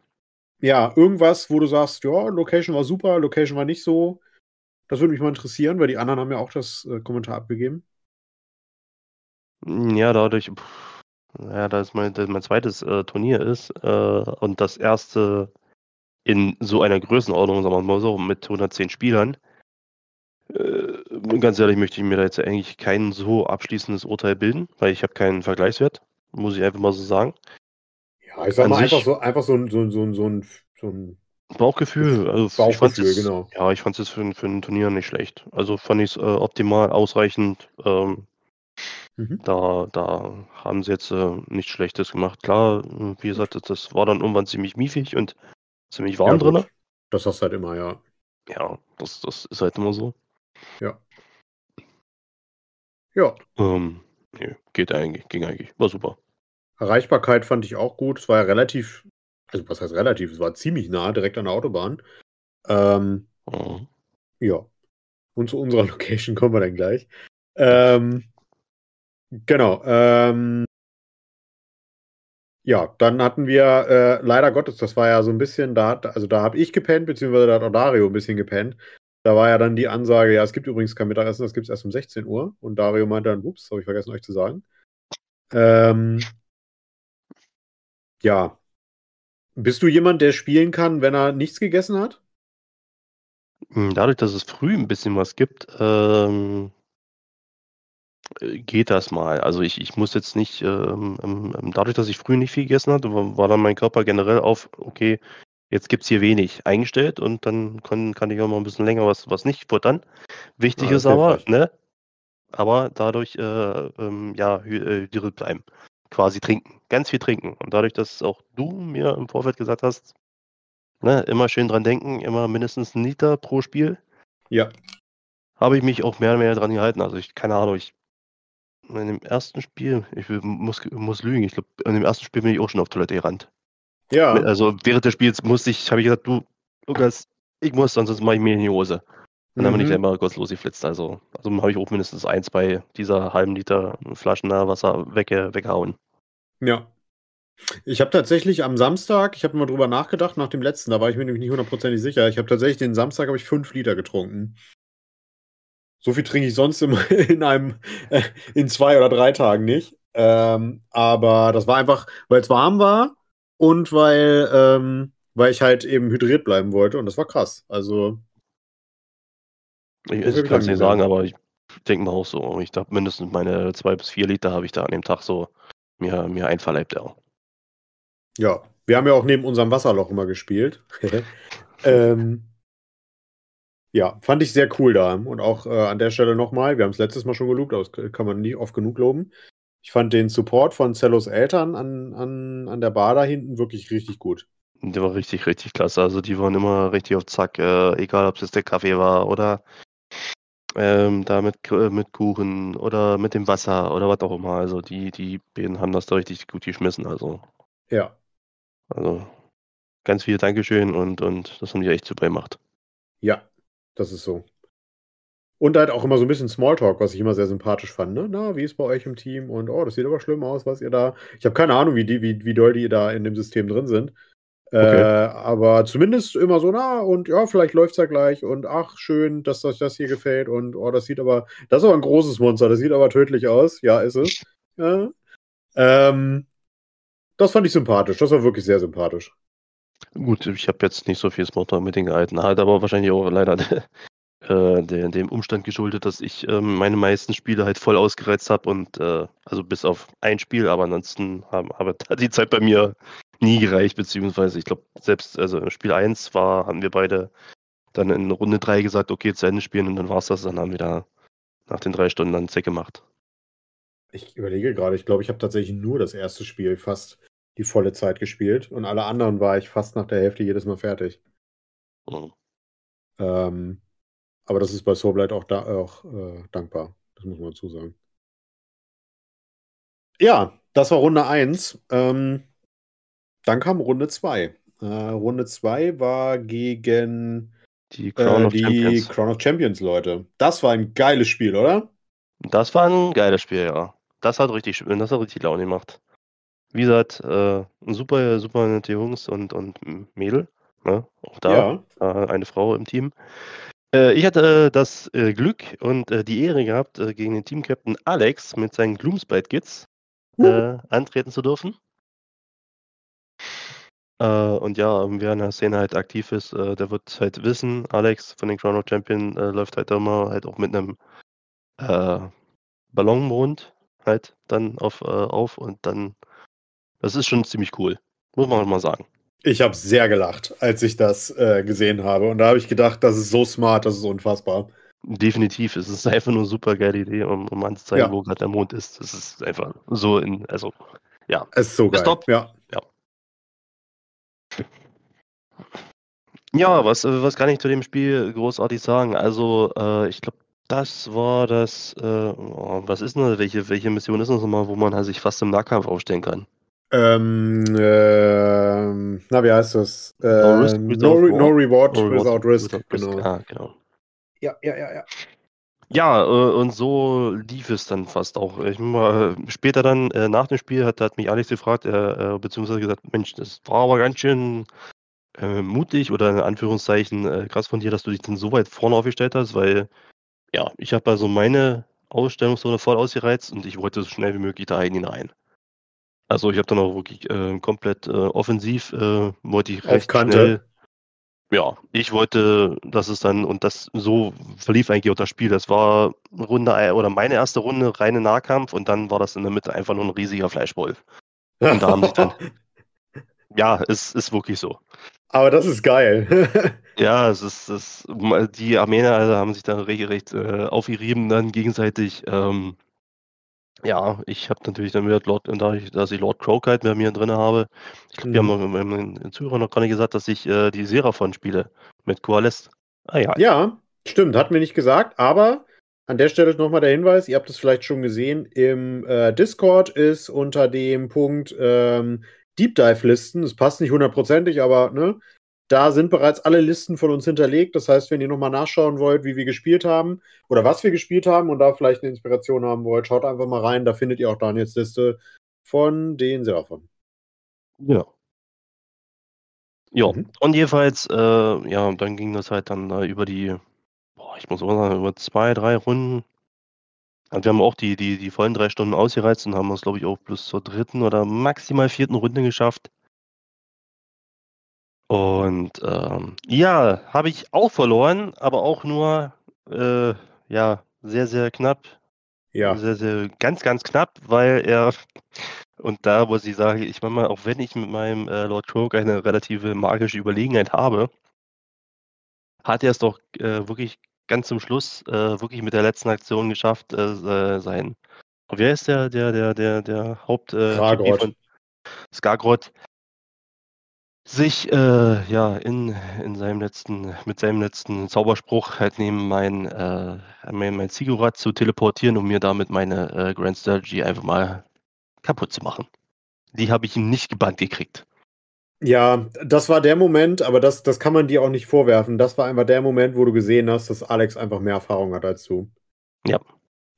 Speaker 2: Ja, irgendwas, wo du sagst, ja, Location war super, Location war nicht so. Das würde mich mal interessieren, weil die anderen haben ja auch das äh, Kommentar abgegeben.
Speaker 3: Ja, dadurch, pff, ja, da es mein, mein zweites äh, Turnier ist äh, und das erste in so einer Größenordnung, sagen wir mal so, mit 110 Spielern. Äh, ganz ehrlich möchte ich mir da jetzt eigentlich kein so abschließendes Urteil bilden, weil ich habe keinen Vergleichswert, muss ich einfach mal so sagen.
Speaker 2: Ja, ich sag
Speaker 3: An
Speaker 2: mal einfach so, einfach so ein, so, ein- so, ein- so, ein, so ein
Speaker 3: Bauchgefühl, also ich
Speaker 2: Bauchgefühl,
Speaker 3: jetzt,
Speaker 2: genau.
Speaker 3: ja, ich fand es für, für ein Turnier nicht schlecht. Also fand ich es äh, optimal, ausreichend. Ähm,
Speaker 2: Mhm.
Speaker 3: Da, da haben sie jetzt äh, nichts Schlechtes gemacht. Klar, wie gesagt, das, das war dann irgendwann ziemlich miefig und ziemlich warm
Speaker 2: Ja,
Speaker 3: drin.
Speaker 2: Das hast du halt immer, ja.
Speaker 3: Ja, das, das ist halt immer so.
Speaker 2: Ja,
Speaker 3: Ähm, nee, geht eigentlich, ging eigentlich. War super.
Speaker 2: Erreichbarkeit fand ich auch gut. Es war ja relativ, also was heißt relativ, es war ziemlich nah, direkt an der Autobahn. Ähm,
Speaker 3: Mhm.
Speaker 2: ja. Und zu unserer Location kommen wir dann gleich. Ähm, genau. Ähm, ja, dann hatten wir äh, leider Gottes, das war ja so ein bisschen, da hat, also da habe ich gepennt, beziehungsweise da hat auch Dario ein bisschen gepennt. Da war ja dann die Ansage, ja, es gibt übrigens kein Mittagessen, das gibt es erst um 16 Uhr. Und Dario meinte dann, ups, habe ich vergessen euch zu sagen. Ähm, ja. Bist du jemand, der spielen kann, wenn er nichts gegessen hat?
Speaker 3: Hm, Dadurch, dass es früh ein bisschen was gibt, ähm, äh, geht das mal. Also ich, ich muss jetzt nicht, ähm, ähm, dadurch, dass ich früh nicht viel gegessen hatte, war, dann mein Körper generell auf, okay, jetzt gibt es hier wenig eingestellt und dann kann, kann ich auch mal ein bisschen länger was, was nicht futtern. Wichtig
Speaker 2: Ja,
Speaker 3: ist aber,
Speaker 2: hilfreich.
Speaker 3: ne? Aber dadurch, äh, ähm, ja, äh, hydriert bleiben. Quasi trinken. Ganz viel trinken. Und dadurch, dass auch du mir im Vorfeld gesagt hast, ne, immer schön dran denken, immer mindestens einen Liter pro Spiel,
Speaker 2: Ja.
Speaker 3: habe ich mich auch mehr und mehr dran gehalten. Also ich, keine Ahnung, ich in dem ersten Spiel, ich muss, muss lügen, ich glaube, in dem ersten Spiel bin ich auch schon auf Toilette gerannt.
Speaker 2: Ja.
Speaker 3: Also während des Spiels musste ich, habe ich gesagt, du, Lukas, ich muss, sonst mache ich mir in die Hose. Und dann bin ich
Speaker 2: Mhm.
Speaker 3: einmal kurz losgeflitzt. Also, also habe ich auch mindestens ein, zwei dieser halben Liter Flaschen da Wasser wegge weggehauen.
Speaker 2: Ja. Ich habe tatsächlich am Samstag, ich habe mal drüber nachgedacht, nach dem letzten, da war ich mir nämlich nicht hundertprozentig sicher. Ich habe tatsächlich den Samstag habe ich fünf Liter getrunken. So viel trinke ich sonst immer in einem, äh, in zwei oder drei Tagen nicht. Ähm, aber das war einfach, weil es warm war und weil, ähm, weil ich halt eben hydriert bleiben wollte und das war krass. Also,
Speaker 3: Ich, ich kann es nicht
Speaker 2: ich
Speaker 3: sagen,
Speaker 2: sagen.
Speaker 3: aber ich denke mal auch so. Ich glaube, mindestens meine zwei bis vier Liter habe ich da an dem Tag so mir, mir einverleibt, ja.
Speaker 2: ja. Wir haben ja auch neben unserem Wasserloch immer gespielt. ähm, ja, fand ich sehr cool da. Und auch äh, an der Stelle nochmal, wir haben es letztes Mal schon gelobt, aber das kann man nie oft genug loben. Ich fand den Support von Cellos Eltern an, an, an der Bar da hinten wirklich richtig gut.
Speaker 3: Der war richtig, richtig klasse. Also die waren immer richtig auf Zack, äh, egal ob es jetzt der Kaffee war oder ähm, da mit, äh, mit Kuchen oder mit dem Wasser oder was auch immer. Also die, die beiden haben das da richtig gut geschmissen. Also,
Speaker 2: Ja.
Speaker 3: also ganz viel Dankeschön und, und das haben die echt super gemacht.
Speaker 2: Ja, das ist so. Und halt auch immer so ein bisschen Smalltalk, was ich immer sehr sympathisch fand. Ne? Na, wie ist bei euch im Team? Und oh, das sieht aber schlimm aus, was ihr da. Ich habe keine Ahnung, wie, die, wie, wie doll die da in dem System drin sind. Äh,
Speaker 3: Okay.
Speaker 2: aber zumindest immer so, na, und ja, vielleicht läuft's ja gleich. Und ach, schön, dass euch das hier gefällt. Und oh, das sieht aber, das ist aber ein großes Monster, das sieht aber tödlich aus. Ja, ist es. Ja. Ähm, das fand ich sympathisch. Das war wirklich sehr sympathisch.
Speaker 3: Gut, ich habe jetzt nicht so viel Smalltalk mit den gehalten, hat aber wahrscheinlich auch leider äh, der, dem Umstand geschuldet, dass ich ähm, meine meisten Spiele halt voll ausgereizt habe und äh, also bis auf ein Spiel, aber ansonsten habe, hat die Zeit bei mir nie gereicht, beziehungsweise ich glaube, selbst, also im Spiel 1 war, haben wir beide dann in Runde 3 gesagt, okay, zu Ende spielen und dann war es das, dann haben wir da nach den drei Stunden dann Zeck gemacht.
Speaker 2: Ich überlege gerade, ich glaube, ich habe tatsächlich nur das erste Spiel fast die volle Zeit gespielt und alle anderen war ich fast nach der Hälfte jedes Mal fertig. Mhm. Ähm, aber das ist bei Soulblight auch, da, auch äh, dankbar. Das muss man dazu sagen. Ja, das war Runde 1. Ähm, dann kam Runde 2. Äh, Runde 2 war gegen
Speaker 3: die Crown,
Speaker 2: äh,
Speaker 3: of,
Speaker 2: die
Speaker 3: Champions.
Speaker 2: Crown of Champions, Leute. Das war ein geiles Spiel, oder?
Speaker 3: Das war ein geiles Spiel, ja. Das hat richtig, das hat richtig Laune gemacht. Wie gesagt, äh, super, super nette Jungs und, und Mädel. Ne? Auch da
Speaker 2: Ja.
Speaker 3: äh, eine Frau im Team. Äh, ich hatte äh, das äh, Glück und äh, die Ehre gehabt, äh, gegen den Teamcaptain Alex mit seinen Gloomspite Kids äh, antreten zu dürfen. Äh, und ja, wer in der Szene halt aktiv ist, äh, der wird halt wissen, Alex von den Crown of Champion äh, läuft halt immer halt auch mit einem äh, Ballonmond halt dann auf, äh, auf und dann, das ist schon ziemlich cool, muss man mal sagen.
Speaker 2: Ich habe sehr gelacht, als ich das äh, gesehen habe. Und da habe ich gedacht, das ist so smart, das ist unfassbar.
Speaker 3: Definitiv, es ist einfach nur eine super geile Idee, um, um anzuzeigen,
Speaker 2: Ja.
Speaker 3: wo gerade der Mond ist. Es ist einfach so in, also, ja.
Speaker 2: Es ist so
Speaker 3: Ist
Speaker 2: geil.
Speaker 3: top.
Speaker 2: Ja.
Speaker 3: Ja, was, äh, was kann ich zu dem Spiel großartig sagen? Also, äh, ich glaube, das war das, äh, oh, was ist denn, das? welche, welche Mission ist das nochmal, wo man halt sich fast im Nahkampf aufstellen kann?
Speaker 2: Ähm, ähm, na, wie heißt das?
Speaker 3: No
Speaker 2: Ähm,
Speaker 3: risk
Speaker 2: no,
Speaker 3: without
Speaker 2: re no reward
Speaker 3: No reward
Speaker 2: without risk.
Speaker 3: without
Speaker 2: Genau.
Speaker 3: Ah, genau.
Speaker 2: Ja, ja, ja, ja.
Speaker 3: Ja, äh, und so lief es dann fast auch. Ich mal, äh, später dann, äh, nach dem Spiel, hat, hat mich Alex gefragt, äh, äh, beziehungsweise gesagt, Mensch, das war aber ganz schön äh, mutig oder in Anführungszeichen äh, krass von dir, dass du dich dann so weit vorne aufgestellt hast, weil ja, ich habe also meine Ausstellungszone voll ausgereizt und ich wollte so schnell wie möglich da hinein. Also ich habe dann auch wirklich äh, komplett äh, offensiv, äh, wollte ich recht schnell. Ja, ich wollte, dass es dann, und das so verlief eigentlich auch das Spiel. Das war Runde oder meine erste Runde reine Nahkampf und dann war das in der Mitte einfach nur ein riesiger Fleischwolf. Und da haben sich dann- Ja, es ist wirklich so.
Speaker 2: Aber das ist geil.
Speaker 3: Ja, es ist, es, die Armenier also haben sich da regelrecht äh, aufgerieben dann gegenseitig. Ähm, ja, ich habe natürlich dann wieder Lord, da ich, dass ich Lord Crowkite bei mir drin habe. Ich glaube, wir
Speaker 2: Mhm.
Speaker 3: haben haben den Zuhörern noch gar nicht gesagt, dass ich äh, die Seraphon spiele mit Coalesce. Ah ja,
Speaker 2: ja, stimmt, hat mir nicht gesagt, aber an der Stelle nochmal der Hinweis, ihr habt es vielleicht schon gesehen, im äh, Discord ist unter dem Punkt ähm, Deep Dive Listen, es passt nicht hundertprozentig, aber ne, da sind bereits alle Listen von uns hinterlegt. Das heißt, wenn ihr nochmal nachschauen wollt, wie wir gespielt haben oder was wir gespielt haben und da vielleicht eine Inspiration haben wollt, schaut einfach mal rein. Da findet ihr auch Daniels Liste von den Seraphon.
Speaker 3: Ja. Ja,
Speaker 2: Mhm.
Speaker 3: und jedenfalls, äh, ja, dann ging das halt dann äh, über die, boah, ich muss auch sagen, über zwei, drei Runden. Und wir haben auch die, die, die vollen drei Stunden ausgereizt und haben es, glaube ich, auch bis zur dritten oder maximal vierten Runde geschafft. Und ähm, ja, habe ich auch verloren, aber auch nur, äh, ja, sehr, sehr knapp.
Speaker 2: Ja.
Speaker 3: Sehr, sehr, ganz, ganz knapp, weil er, und da muss ich sagen, ich meine mal, auch wenn ich mit meinem äh, Lord Croak eine relative magische Überlegenheit habe, hat er es doch äh, wirklich ganz zum Schluss äh, wirklich mit der letzten Aktion geschafft, äh, äh, sein. Und wer ist der, der, der, der, der Haupt äh, von Skargroth sich äh, ja in, in seinem letzten, mit seinem letzten Zauberspruch halt neben mein, äh, mein, mein Ziggurat zu teleportieren, um mir damit meine äh, Grand Strategy einfach mal kaputt zu machen. Die habe ich ihm nicht gebannt gekriegt.
Speaker 2: Ja, das war der Moment, aber das, das kann man dir auch nicht vorwerfen. Das war einfach der Moment, wo du gesehen hast, dass Alex einfach mehr Erfahrung hat als du.
Speaker 3: Ja.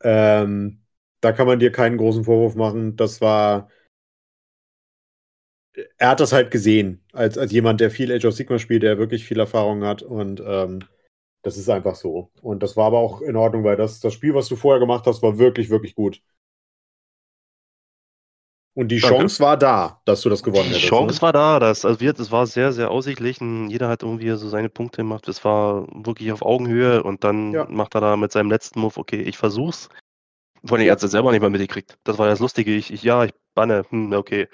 Speaker 2: Ähm, da kann man dir keinen großen Vorwurf machen. Das war. Er hat das halt gesehen, als, als jemand, der viel Age of Sigma spielt, der wirklich viel Erfahrung hat. Und ähm, das ist einfach so. Und das war aber auch in Ordnung, weil das, das Spiel, was du vorher gemacht hast, war wirklich, wirklich gut. Und die
Speaker 3: Danke.
Speaker 2: Chance war da, dass du das gewonnen
Speaker 3: Die
Speaker 2: hättest.
Speaker 3: Chance
Speaker 2: ne?
Speaker 3: war da, das, also wir, das war sehr, sehr ausgeglichen. Jeder hat irgendwie so seine Punkte gemacht. Das war wirklich auf Augenhöhe und dann
Speaker 2: Ja.
Speaker 3: macht er da mit seinem letzten Move, okay, ich versuch's. Vor allem, er hat es selber nicht mal mitgekriegt. Das war das Lustige. Ich, ich ja, ich banne, hm, okay.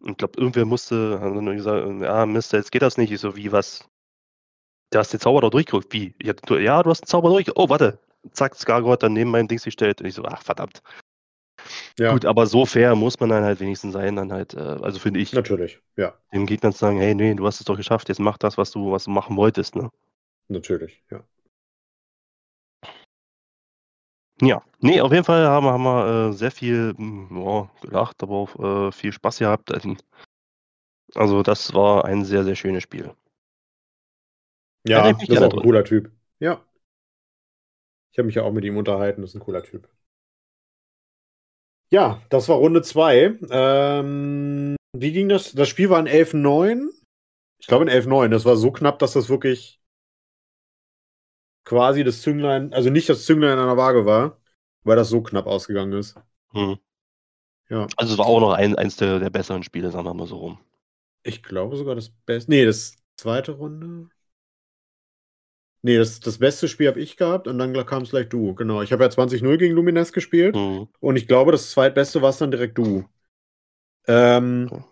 Speaker 3: Und ich glaube, irgendwer musste, hat dann nur gesagt, ja, Mist, jetzt geht das nicht. Ich so, wie, was? Du hast den Zauber doch durchgeguckt. Wie? Du, ja, du hast den Zauber durch. Oh, warte. Zack, Skargor hat dann neben meinem Dings gestellt. Und ich so, ach, verdammt.
Speaker 2: Ja,
Speaker 3: Gut, aber so fair muss man dann halt wenigstens sein, dann halt, äh, also finde ich,
Speaker 2: natürlich. Ja,
Speaker 3: dem Gegner zu sagen, hey, nee, du hast es doch geschafft, jetzt mach das, was du, was du machen wolltest, ne?
Speaker 2: natürlich. Ja.
Speaker 3: Ja, nee, auf jeden Fall haben wir, haben wir äh, sehr viel mh, ja, gelacht, aber auch äh, viel Spaß gehabt. Also, das war ein sehr, sehr schönes Spiel.
Speaker 2: Ja, das ist auch
Speaker 3: drin.
Speaker 2: ein cooler Typ. Ja. Ich habe mich ja auch mit ihm unterhalten, das ist ein cooler Typ. Ja, das war Runde 2. Ähm, wie ging das? Das Spiel war in 11-9. Ich glaube in 11-9. Das war so knapp, dass das wirklich quasi das Zünglein, also nicht das Zünglein an der Waage war, weil das so knapp ausgegangen ist.
Speaker 3: Hm.
Speaker 2: Ja.
Speaker 3: Also es war auch noch ein, eins der, der besseren Spiele, sagen wir mal so rum.
Speaker 2: Ich glaube sogar das beste. Nee, das zweite Runde. Nee, das, das beste Spiel habe ich gehabt und dann kam es gleich du. Genau. Ich habe ja 20-0 gegen Lumines gespielt
Speaker 3: Hm.
Speaker 2: und ich glaube, das zweitbeste war es dann direkt du. Ähm.
Speaker 3: Okay.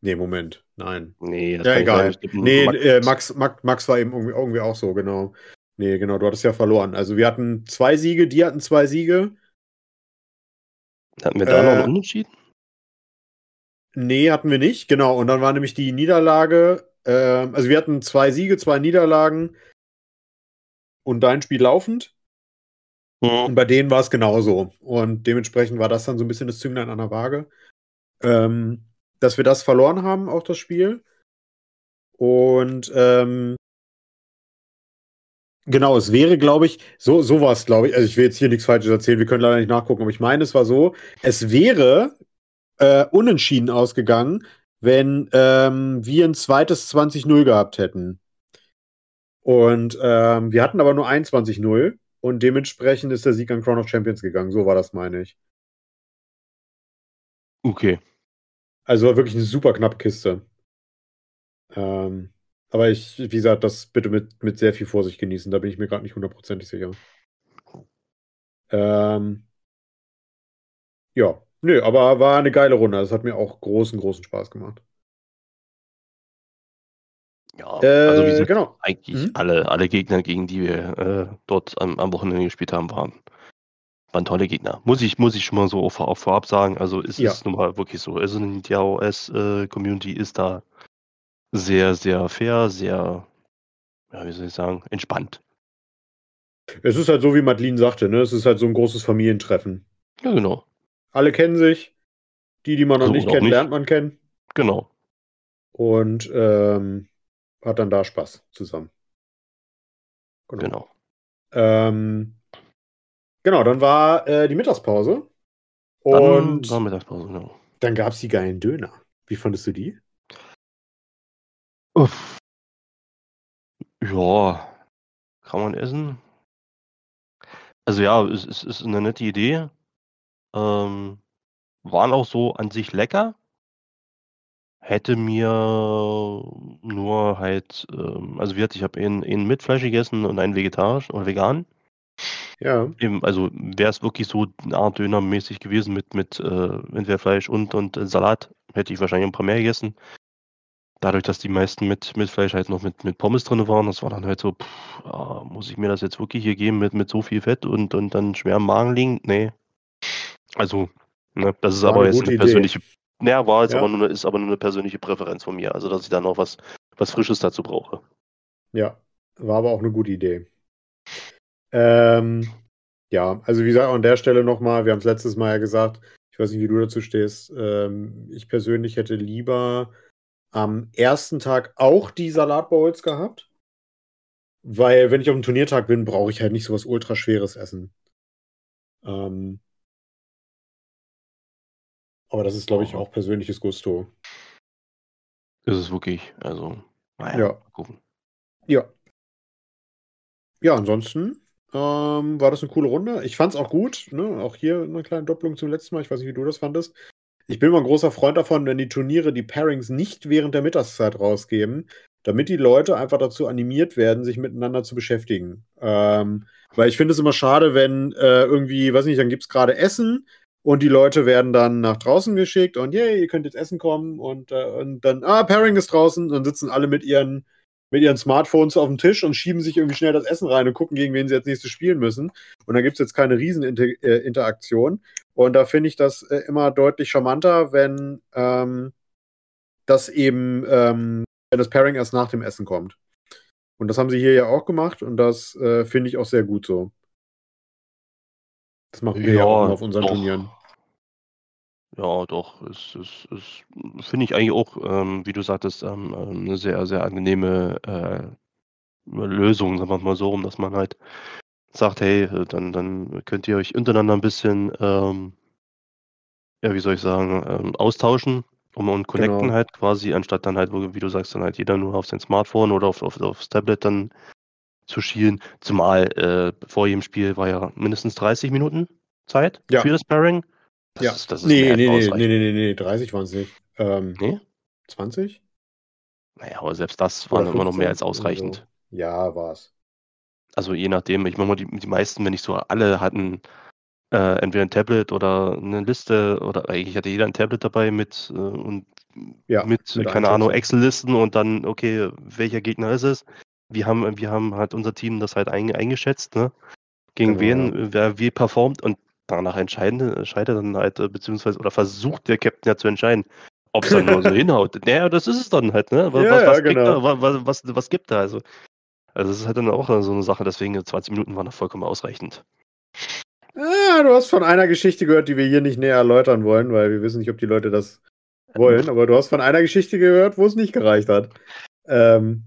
Speaker 2: Nee, Moment. Nein.
Speaker 3: Nee, das
Speaker 2: Ja, egal. Nee,
Speaker 3: Max-
Speaker 2: äh, Max, Max, Max war eben irgendwie, irgendwie auch so, genau. Nee, genau, du hattest ja verloren. Also wir hatten zwei Siege, die hatten zwei Siege.
Speaker 3: Hatten wir da noch
Speaker 2: äh,
Speaker 3: einen Unentschieden?
Speaker 2: Nee, hatten wir nicht, genau. Und dann war nämlich die Niederlage, ähm, also wir hatten zwei Siege, zwei Niederlagen und dein Spiel laufend. Und
Speaker 3: Hm.
Speaker 2: bei denen war es genauso. Und dementsprechend war das dann so ein bisschen das Zünglein an der Waage. Ähm, dass wir das verloren haben, auch das Spiel. Und ähm, genau, es wäre, glaube ich, so, so war es, glaube ich. Also ich will jetzt hier nichts Falsches erzählen, wir können leider nicht nachgucken, aber ich meine, es war so, es wäre äh, unentschieden ausgegangen, wenn ähm, wir ein zweites 20-0 gehabt hätten. Und ähm, wir hatten aber nur ein 20-0 und dementsprechend ist der Sieg an Crown of Champions gegangen. So war das, meine ich.
Speaker 3: Okay.
Speaker 2: Also war wirklich eine super knappe Kiste. Ähm, aber ich, wie gesagt, das bitte mit, mit sehr viel Vorsicht genießen. Da bin ich mir gerade nicht hundertprozentig sicher. Ähm, ja, nö, aber war eine geile Runde. Das hat mir auch großen, großen Spaß gemacht.
Speaker 3: Ja,
Speaker 2: Äh,
Speaker 3: also wie gesagt,
Speaker 2: genau.
Speaker 3: eigentlich
Speaker 2: Mhm.
Speaker 3: alle, alle Gegner, gegen die wir äh, dort am, am Wochenende gespielt haben, waren, waren tolle Gegner. Muss ich, muss ich schon mal so auf, auf vorab sagen. Also es
Speaker 2: Ja.
Speaker 3: ist nun mal wirklich so. Also die AOS-Community ist da sehr, sehr fair, sehr, ja, wie soll ich sagen, entspannt.
Speaker 2: Es ist halt so, wie Madeline sagte, ne? Es ist halt so ein großes Familientreffen.
Speaker 3: Ja, genau.
Speaker 2: Alle kennen sich. Die, die man noch
Speaker 3: So,
Speaker 2: nicht kennt,
Speaker 3: nicht.
Speaker 2: lernt man kennen.
Speaker 3: Genau.
Speaker 2: Und ähm, hat dann da Spaß zusammen.
Speaker 3: Genau.
Speaker 2: Ähm, genau, dann war äh, die Mittagspause.
Speaker 3: Dann
Speaker 2: Und
Speaker 3: war Mittagspause, genau.
Speaker 2: dann gab es die geilen Döner. Wie fandest du die?
Speaker 3: Uff. Ja, kann man essen. Also ja, es, es ist eine nette Idee. Ähm, waren auch so an sich lecker. Hätte mir nur halt, ähm, also wie gesagt, ich habe einen, einen mit Fleisch gegessen und einen vegetarisch oder vegan.
Speaker 2: Ja.
Speaker 3: Eben, also wäre es wirklich so eine Art Döner-mäßig gewesen mit, mit äh, entweder Fleisch und, und äh, Salat, hätte ich wahrscheinlich ein paar mehr gegessen. Dadurch, dass die meisten mit, mit Fleisch halt noch mit, mit Pommes drin waren, das war dann halt so, pff, ja, muss ich mir das jetzt wirklich hier geben mit, mit so viel Fett und, und dann schwer im Magen liegen? Nee. Also, ne, das ist
Speaker 2: War
Speaker 3: aber
Speaker 2: eine
Speaker 3: jetzt eine
Speaker 2: Idee.
Speaker 3: persönliche, naja, war jetzt
Speaker 2: Ja.
Speaker 3: aber nur, eine- ist aber nur eine persönliche Präferenz von mir, also dass ich da noch was, was Frisches dazu brauche.
Speaker 2: Ja, war aber auch eine gute Idee. Ähm, ja, also wie gesagt, an der Stelle nochmal, wir haben es letztes Mal ja gesagt, ich weiß nicht, wie du dazu stehst. Ähm, ich persönlich hätte lieber am ersten Tag auch die Salatbowls gehabt. Weil, wenn ich auf dem Turniertag bin, brauche ich halt nicht so was ultraschweres essen. Ähm, aber das ist, glaube ich, auch persönliches Gusto.
Speaker 3: Ist es wirklich, also, naja,
Speaker 2: Ja.
Speaker 3: mal gucken.
Speaker 2: Ja. Ja, ansonsten ähm, war das eine coole Runde. Ich fand es auch gut. Ne? Auch hier eine kleine Doppelung zum letzten Mal. Ich weiß nicht, wie du das fandest. Ich bin mal ein großer Freund davon, wenn die Turniere die Pairings nicht während der Mittagszeit rausgeben, damit die Leute einfach dazu animiert werden, sich miteinander zu beschäftigen. Ähm, weil ich finde es immer schade, wenn äh, irgendwie, weiß nicht, dann gibt es gerade Essen und die Leute werden dann nach draußen geschickt und yay, ihr könnt jetzt essen kommen und, äh, und dann, ah, Pairing ist draußen, dann sitzen alle mit ihren, mit ihren Smartphones auf dem Tisch und schieben sich irgendwie schnell das Essen rein und gucken, gegen wen sie als nächstes spielen müssen. Und da gibt es jetzt keine Rieseninteraktion. Und da finde ich das äh, immer deutlich charmanter, wenn ähm, das eben, ähm, wenn das Pairing erst nach dem Essen kommt. Und das haben sie hier ja auch gemacht und das äh, finde ich auch sehr gut so. Das machen wir ja, ja auch auf unseren
Speaker 3: doch.
Speaker 2: Turnieren.
Speaker 3: Ja, doch. Es, es, es finde ich eigentlich auch, ähm, wie du sagtest, ähm, eine sehr, sehr angenehme äh, Lösung, sagen wir mal so, um dass man halt sagt, hey, dann, dann könnt ihr euch untereinander ein bisschen, ähm, ja, wie soll ich sagen, ähm, austauschen um und connecten
Speaker 2: Genau.
Speaker 3: halt quasi, anstatt dann halt, wie du sagst, dann halt jeder nur auf sein Smartphone oder auf, auf, aufs Tablet dann zu schielen. Zumal äh, vor jedem Spiel war ja mindestens 30 Minuten Zeit
Speaker 2: Ja.
Speaker 3: für das Pairing. Das
Speaker 2: ja.
Speaker 3: ist, das ist
Speaker 2: nee, nee, nee, nee, nee, nee, nee, 30 waren es nicht. Ähm,
Speaker 3: Nee?
Speaker 2: 20?
Speaker 3: Naja, aber selbst das war immer noch mehr
Speaker 2: 15?
Speaker 3: als ausreichend.
Speaker 2: Also, ja, war's.
Speaker 3: Also je nachdem, ich meine mal, die, die meisten, wenn nicht so alle, hatten äh, entweder ein Tablet oder eine Liste oder eigentlich hatte jeder ein Tablet dabei mit äh, und
Speaker 2: Ja,
Speaker 3: mit,
Speaker 2: mit
Speaker 3: keine Ahnung. Excel-Listen und dann, okay, welcher Gegner ist es? Wir haben, wir haben halt unser Team das halt ein, eingeschätzt, ne? Gegen
Speaker 2: Genau,
Speaker 3: wen, wer wie performt und danach entscheiden, entscheidet dann halt, äh, beziehungsweise, oder versucht der Captain ja zu entscheiden, ob es dann nur so hinhaut. Naja, das ist es dann halt, ne? Was,
Speaker 2: Ja,
Speaker 3: was,
Speaker 2: ja,
Speaker 3: was,
Speaker 2: genau.
Speaker 3: er, wa- wa- was, was gibt er? Also, also das ist halt dann auch so eine Sache, deswegen 20 Minuten waren da vollkommen ausreichend.
Speaker 2: Ah, du hast von einer Geschichte gehört, die wir hier nicht näher erläutern wollen, weil wir wissen nicht, ob die Leute das wollen, aber du hast von einer Geschichte gehört, wo es nicht gereicht hat. Ähm,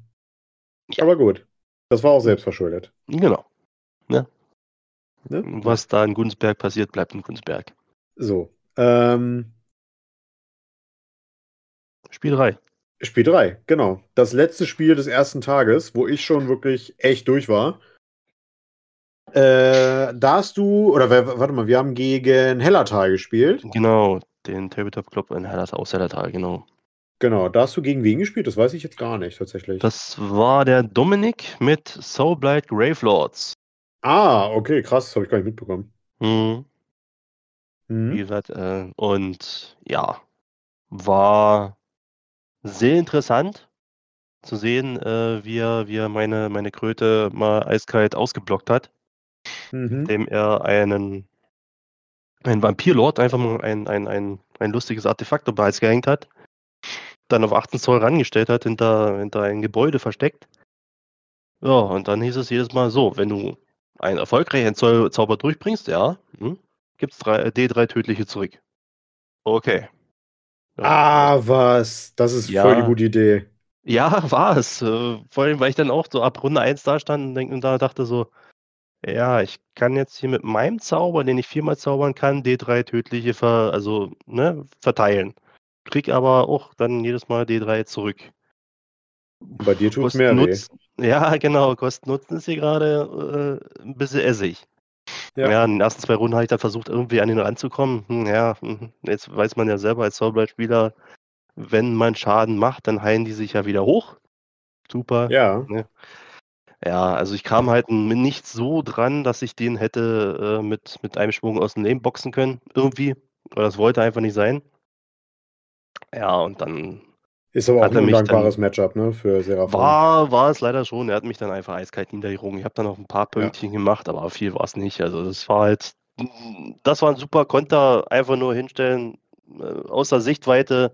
Speaker 3: Ja.
Speaker 2: Aber gut. Das war auch selbstverschuldet.
Speaker 3: Genau.
Speaker 2: Ne?
Speaker 3: Was da in Gunsberg passiert, bleibt in Gunsberg.
Speaker 2: So. Ähm,
Speaker 3: Spiel 3.
Speaker 2: Spiel 3, genau. Das letzte Spiel des ersten Tages, wo ich schon wirklich echt durch war. Äh, da hast du, oder warte mal, wir haben gegen Hellertal gespielt.
Speaker 3: Genau, den Tabletop Club in Hellas aus Hellertal, genau.
Speaker 2: Genau, da hast du gegen wen gespielt? Das weiß ich jetzt gar nicht, tatsächlich.
Speaker 3: Das war der Dominik mit Soulblight Gravelords.
Speaker 2: Ah, okay, krass, das habe ich gar nicht mitbekommen.
Speaker 3: Hm, wie
Speaker 2: Mhm.
Speaker 3: gesagt, äh, und ja, war sehr interessant zu sehen, äh, wie er, wie er meine, meine Kröte mal eiskalt ausgeblockt hat,
Speaker 2: Mhm.
Speaker 3: indem er einen, einen Vampirlord einfach mal ein, ein, ein, ein lustiges Artefakt Hals gehängt hat, dann auf 18 Zoll rangestellt hat, hinter, hinter ein Gebäude versteckt. Ja, und dann hieß es jedes Mal so, wenn du einen erfolgreichen Zau- Zauber durchbringst, ja, hm, gibt's drei, D3 tödliche zurück. Okay. Ja.
Speaker 2: Ah, was? Das ist
Speaker 3: Ja.
Speaker 2: voll die gute Idee.
Speaker 3: Ja, war es. Äh, Vor allem, weil ich dann auch so ab Runde 1 da stand und, da dachte so, ja, ich kann jetzt hier mit meinem Zauber, den ich viermal zaubern kann, D3 tödliche ver, also, ne, verteilen. Krieg aber auch dann jedes Mal D3 zurück.
Speaker 2: Bei dir tut's
Speaker 3: Kosten
Speaker 2: mehr weh.
Speaker 3: Nutzen, ja, genau, Kosten-Nutzen ist hier gerade äh, ein bisschen essig.
Speaker 2: Ja.
Speaker 3: Ja. in den ersten zwei Runden habe ich dann versucht, irgendwie an ihn ranzukommen. Hm, ja, hm, jetzt weiß man ja selber als Soulblight-Spieler, wenn man Schaden macht, dann heilen die sich ja wieder hoch. Super.
Speaker 2: Ja.
Speaker 3: Ja, also ich kam halt nicht so dran, dass ich den hätte äh, mit, mit einem Schwung aus dem Leben boxen können, irgendwie. Oder das wollte einfach nicht sein. Ja, und dann
Speaker 2: Ist aber auch ein undankbares Matchup, ne, für Seraphon.
Speaker 3: war, war es leider schon. Er hat mich dann einfach eiskalt niedergerungen. Ich habe dann noch ein paar
Speaker 2: Ja.
Speaker 3: Pünktchen gemacht, aber viel war es nicht. Also das war halt, das war ein super Konter, einfach nur hinstellen, äh, außer Sichtweite.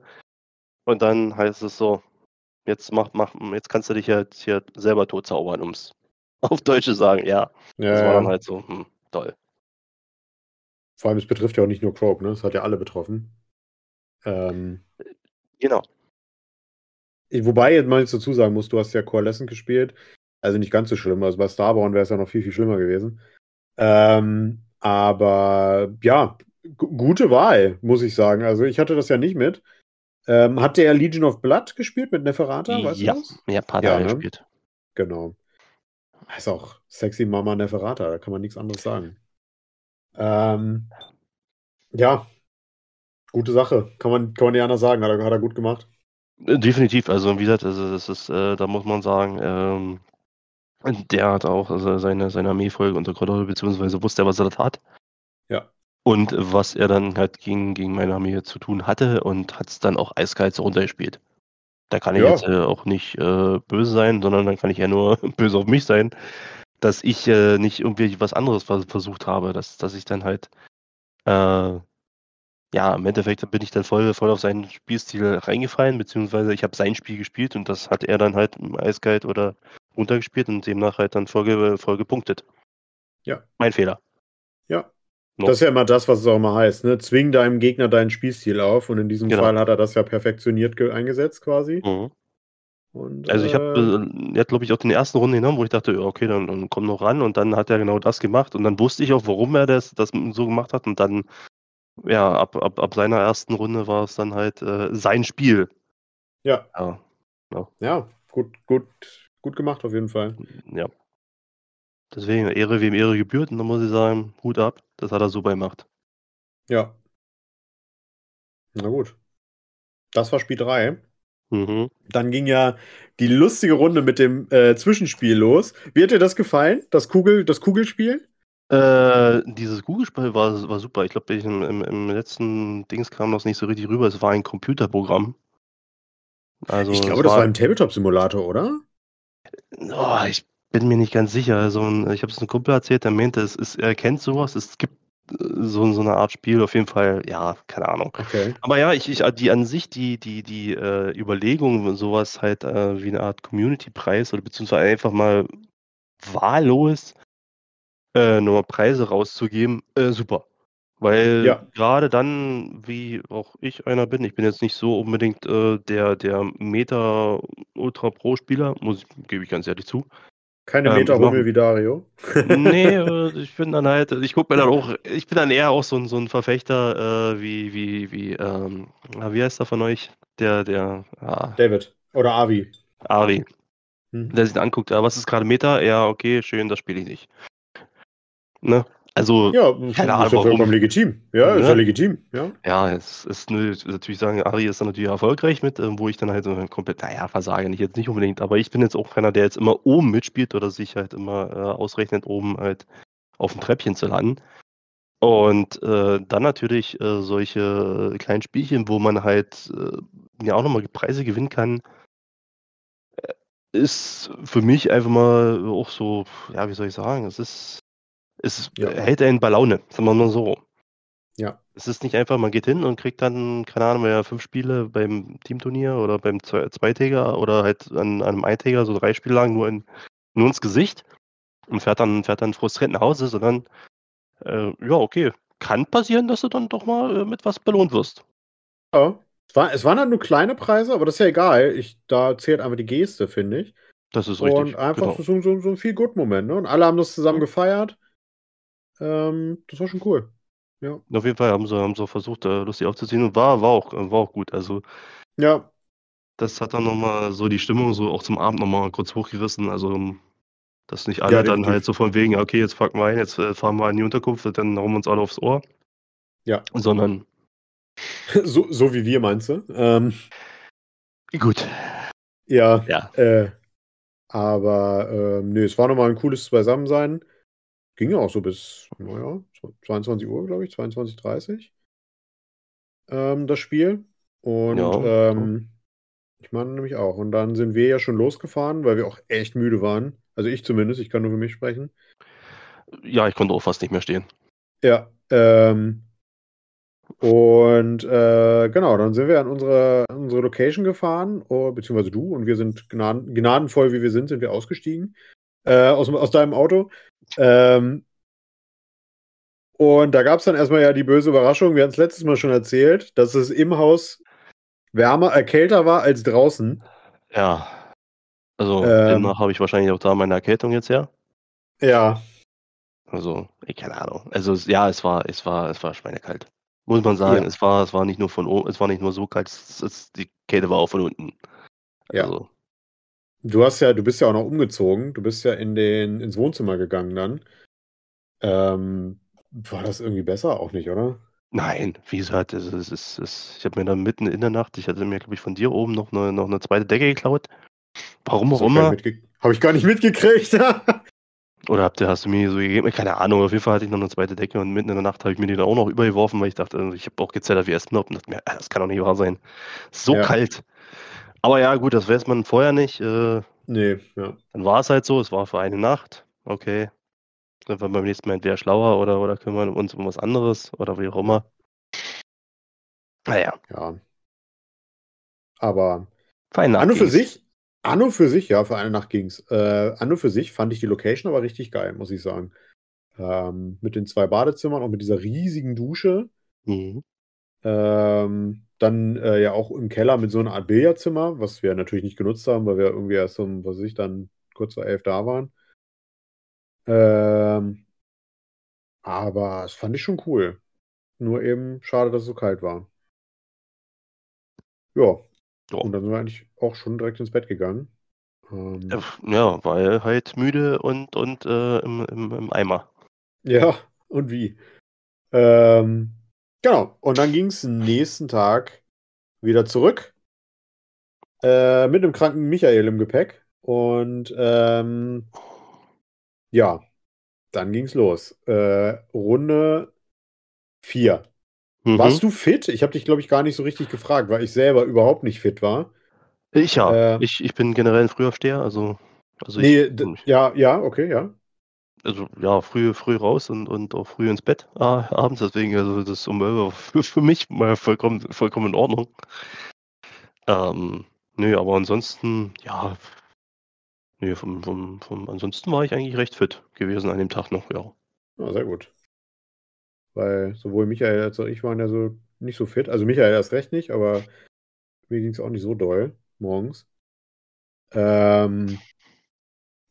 Speaker 3: Und dann heißt es so, jetzt mach, mach, jetzt kannst du dich jetzt hier selber totzaubern, um es auf Deutsch zu sagen. Ja,
Speaker 2: ja,
Speaker 3: das war dann
Speaker 2: ja.
Speaker 3: halt so, hm, toll.
Speaker 2: Vor allem, es betrifft ja auch nicht nur Croak, ne? Es hat ja alle betroffen. Ähm,
Speaker 3: Genau.
Speaker 2: Wobei, jetzt mal jetzt dazu sagen muss, du hast ja Coalescent gespielt. Also nicht ganz so schlimm. Also bei Starborn wäre es ja noch viel, viel schlimmer gewesen. Ähm, aber ja, gu- gute Wahl, muss ich sagen. Also ich hatte das ja nicht mit. Ähm, hat der Legion of Blood gespielt mit Neferata? Weißt
Speaker 3: ja, ja, paar
Speaker 2: Ja, ne?
Speaker 3: gespielt.
Speaker 2: Genau. Ist auch sexy Mama Neferata, da kann man nichts anderes sagen. Ähm, ja, gute Sache. Kann man, kann man nicht anders sagen. Hat er, hat er gut gemacht.
Speaker 3: Äh, Definitiv, also wie gesagt, also das ist, äh, da muss man sagen, ähm, der hat auch also seine, seine Armeefolge unter Kontrolle, beziehungsweise wusste er, was er da tat.
Speaker 2: Ja.
Speaker 3: Und was er dann halt gegen, gegen meine Armee zu tun hatte und hat es dann auch eiskalt so runtergespielt. Da kann ich
Speaker 2: Ja.
Speaker 3: jetzt äh, auch nicht äh, böse sein, sondern dann kann ich ja nur böse auf mich sein, dass ich äh, nicht irgendwie was anderes vers versucht habe, dass, dass ich dann halt äh, ja, im Endeffekt bin ich dann voll, voll auf seinen Spielstil reingefallen, beziehungsweise ich habe sein Spiel gespielt und das hat er dann halt im eiskalt oder runtergespielt und demnach halt dann voll, voll gepunktet.
Speaker 2: Ja.
Speaker 3: Mein Fehler.
Speaker 2: Ja.
Speaker 3: No.
Speaker 2: Das ist ja immer das, was es auch immer heißt. Ne? Zwing deinem Gegner deinen Spielstil auf. Und in diesem
Speaker 3: Genau.
Speaker 2: Fall hat er das ja perfektioniert ge- eingesetzt quasi.
Speaker 3: Mhm.
Speaker 2: Und,
Speaker 3: Also ich habe,
Speaker 2: äh,
Speaker 3: äh, er hat glaube ich auch den ersten Runde genommen, wo ich dachte, okay, dann, dann komm noch ran und dann hat er genau das gemacht und dann wusste ich auch, warum er das, das so gemacht hat und dann, ja, ab, ab, ab seiner ersten Runde war es dann halt äh, sein Spiel.
Speaker 2: ja,
Speaker 3: Ja,
Speaker 2: ja, gut, gut, gut gemacht auf jeden Fall.
Speaker 3: ja. Deswegen, Ehre wem Ehre gebührt und dann muss ich sagen, Hut ab, das hat er super gemacht.
Speaker 2: Ja. Na gut. Das war Spiel 3.
Speaker 3: Mhm.
Speaker 2: Dann ging ja die lustige Runde mit dem äh, Zwischenspiel los. Wie hat dir das gefallen? Das, Kugel, das Kugelspiel?
Speaker 3: Äh, dieses Google-Spiel war, war super. Ich glaube, im, im, im letzten Dings kam das nicht so richtig rüber. Es war ein Computerprogramm. Also,
Speaker 2: ich glaube, das war ein Tabletop-Simulator, oder?
Speaker 3: Oh, ich bin mir nicht ganz sicher. Also, ich habe es einem Kumpel erzählt, der meinte, es ist, er kennt sowas. Es gibt äh, so, so eine Art Spiel. Auf jeden Fall, ja, keine Ahnung.
Speaker 2: Okay.
Speaker 3: Aber ja, ich, ich die an sich, die, die, die äh, Überlegung, sowas halt äh, wie eine Art Community-Preis oder beziehungsweise einfach mal wahllos äh, nur Preise rauszugeben, äh, super. Weil
Speaker 2: Ja.
Speaker 3: gerade dann, wie auch ich einer bin, ich bin jetzt nicht so unbedingt äh, der, der Meta Ultra Pro-Spieler, muss gebe ich ganz ehrlich zu.
Speaker 2: Keine
Speaker 3: Ähm,
Speaker 2: Meterhummel
Speaker 3: machen-
Speaker 2: wie Dario.
Speaker 3: Nee, äh, ich bin dann halt, ich gucke mir dann auch, ich bin dann eher auch so ein, so ein Verfechter äh, wie, wie, wie, ähm, na, wie heißt der von euch? Der, der, ah,
Speaker 2: David. Oder Avi.
Speaker 3: Ari,
Speaker 2: Hm.
Speaker 3: der sich dann anguckt, ja, was ist gerade Meta? Ja, okay, schön, das spiele ich nicht. Ne? Also,
Speaker 2: Ja,
Speaker 3: Keine
Speaker 2: ist
Speaker 3: Ahnung,
Speaker 2: ja vollkommen legitim. Ja, ist
Speaker 3: Ne?
Speaker 2: ja legitim. Ja.
Speaker 3: Ja, es ist natürlich sagen, Ari ist dann natürlich erfolgreich mit, ähm, wo ich dann halt so komplett, naja, versage nicht jetzt nicht unbedingt, aber ich bin jetzt auch keiner, der jetzt immer oben mitspielt oder sich halt immer äh, ausrechnet, oben halt auf dem Treppchen zu landen. Und äh, dann natürlich äh, solche kleinen Spielchen, wo man halt äh, ja auch nochmal Preise gewinnen kann, äh, ist für mich einfach mal auch so, ja, wie soll ich sagen, es ist, es
Speaker 2: Ja.
Speaker 3: hält einen bei Laune, sagen wir mal so.
Speaker 2: Ja.
Speaker 3: Es ist nicht einfach, man geht hin und kriegt dann, keine Ahnung, ja, fünf Spiele beim Teamturnier oder beim Zwei- Zweitäger oder halt an, an einem Eintäger, so drei Spiele lang nur, in, nur ins Gesicht und fährt dann, fährt dann frustriert nach Hause, sondern äh, ja, okay, kann passieren, dass du dann doch mal äh, mit was belohnt wirst.
Speaker 2: ja. Es, war, es waren halt nur kleine Preise, aber das ist ja egal. Ich, da zählt einfach die Geste, finde ich.
Speaker 3: Das ist
Speaker 2: Und
Speaker 3: richtig.
Speaker 2: einfach
Speaker 3: genau.
Speaker 2: so, so, so ein Feel-Good-Moment. Ne? Und alle haben das zusammen gefeiert. Ähm, das war schon cool. Ja.
Speaker 3: Auf jeden Fall haben sie, haben sie versucht, äh, lustig aufzuziehen und war, war, auch, war auch gut. Also
Speaker 2: Ja,
Speaker 3: das hat dann nochmal so die Stimmung so auch zum Abend nochmal kurz hochgerissen. Also um, dass nicht alle
Speaker 2: Ja,
Speaker 3: dann halt so von wegen, okay, jetzt packen wir ein, jetzt äh, fahren wir in die Unterkunft, dann hauen wir uns alle aufs Ohr.
Speaker 2: Ja.
Speaker 3: Sondern,
Speaker 2: so, so wie wir, meinst du? Ähm,
Speaker 3: gut,
Speaker 2: ja,
Speaker 3: ja.
Speaker 2: äh, aber ähm, nee, es war nochmal ein cooles Beisammensein. Ging ja auch so bis, naja, 22 Uhr, glaube ich, 22.30 ähm, das Spiel. Und
Speaker 3: Ja,
Speaker 2: ähm, ich meine nämlich auch. Und dann sind wir ja schon losgefahren, weil wir auch echt müde waren. Also ich zumindest, ich kann nur für mich sprechen.
Speaker 3: Ja, ich konnte auch fast nicht mehr stehen.
Speaker 2: Ja, ähm, und äh, genau, dann sind wir an unsere, an unsere Location gefahren, oh, beziehungsweise du, und wir sind gnaden, gnadenvoll, wie wir sind, sind wir ausgestiegen äh, aus, aus deinem Auto. Ähm, und da gab es dann erstmal ja die böse Überraschung, wir hatten es letztes Mal schon erzählt, dass es im Haus wärmer, äh, kälter war als draußen.
Speaker 3: Ja. Also,
Speaker 2: Ähm.
Speaker 3: demnach habe ich wahrscheinlich auch da meine Erkältung jetzt her.
Speaker 2: Ja,
Speaker 3: Also, ich keine Ahnung. Also, ja, es war, es war, es war schweinekalt. Muss man sagen,
Speaker 2: Ja.
Speaker 3: es war, es war nicht nur von oben, es war nicht nur so kalt, es, es, die Kälte war auch von unten.
Speaker 2: Ja.
Speaker 3: Also,
Speaker 2: Du hast ja, du bist ja auch noch umgezogen. Du bist ja in den, ins Wohnzimmer gegangen dann. Ähm, war das irgendwie besser? Auch nicht, oder?
Speaker 3: Nein, wie gesagt, es ist, es ist, ich habe mir dann mitten in der Nacht, ich hatte mir, glaube ich, von dir oben noch eine, noch eine zweite Decke geklaut. Warum auch immer.
Speaker 2: nicht mitge- Hab ich gar nicht mitgekriegt.
Speaker 3: Oder habt ihr, hast du mir so gegeben? Keine Ahnung, auf jeden Fall hatte ich noch eine zweite Decke und mitten in der Nacht habe ich mir die dann auch noch übergeworfen, weil ich dachte, ich habe auch gezettert wie Espenlaub und dachte mir, ah, das kann doch nicht wahr sein. So
Speaker 2: Ja.
Speaker 3: kalt. Aber ja, gut, das weiß man vorher nicht. Äh,
Speaker 2: nee, ja.
Speaker 3: dann war es halt so, es war für eine Nacht. Okay. Sind wir beim nächsten Mal entweder schlauer oder, oder kümmern uns um was anderes oder wie auch immer. Naja,
Speaker 2: Ja. Aber
Speaker 3: feine
Speaker 2: an und für sich, an und für sich, ja, für eine Nacht ging's. Äh, an und für sich fand ich die Location aber richtig geil, muss ich sagen. Ähm, mit den zwei Badezimmern und mit dieser riesigen Dusche.
Speaker 3: Mhm.
Speaker 2: Ähm, dann äh, ja auch im Keller mit so einer Art Billardzimmer, was wir natürlich nicht genutzt haben, weil wir irgendwie erst um, was weiß ich, dann kurz vor elf da waren. Ähm, aber das fand ich schon cool. Nur eben schade, dass es so kalt war. Ja,
Speaker 3: Ja.
Speaker 2: und dann sind wir eigentlich auch schon direkt ins Bett gegangen. Ähm,
Speaker 3: Äh, Ja, weil halt müde und, und äh, im, im, im Eimer.
Speaker 2: Ja, und wie? Ähm, genau. Und dann ging es nächsten Tag wieder zurück. Äh, mit einem kranken Michael im Gepäck. Und ähm, ja, dann ging's los. Äh, Runde 4.
Speaker 3: Mhm.
Speaker 2: Warst du fit? Ich habe dich, glaube ich, gar nicht so richtig gefragt, weil ich selber überhaupt nicht fit war.
Speaker 3: Ich ja.
Speaker 2: Äh,
Speaker 3: ich, ich bin generell ein Frühaufsteher, also, also
Speaker 2: nee,
Speaker 3: ich,
Speaker 2: ja, ja, okay, ja.
Speaker 3: Also ja, früh, früh raus und, und auch früh ins Bett äh, abends, deswegen, also das ist um 11 Uhr für, für mich mal vollkommen, vollkommen in Ordnung. Ähm, nö, aber ansonsten, ja, nö, vom, vom, vom, ansonsten war ich eigentlich recht fit gewesen an dem Tag noch, ja.
Speaker 2: Ah, sehr gut. Weil sowohl Michael als auch ich waren ja so nicht so fit. Also Michael erst recht nicht, aber mir ging es auch nicht so doll morgens. Ähm,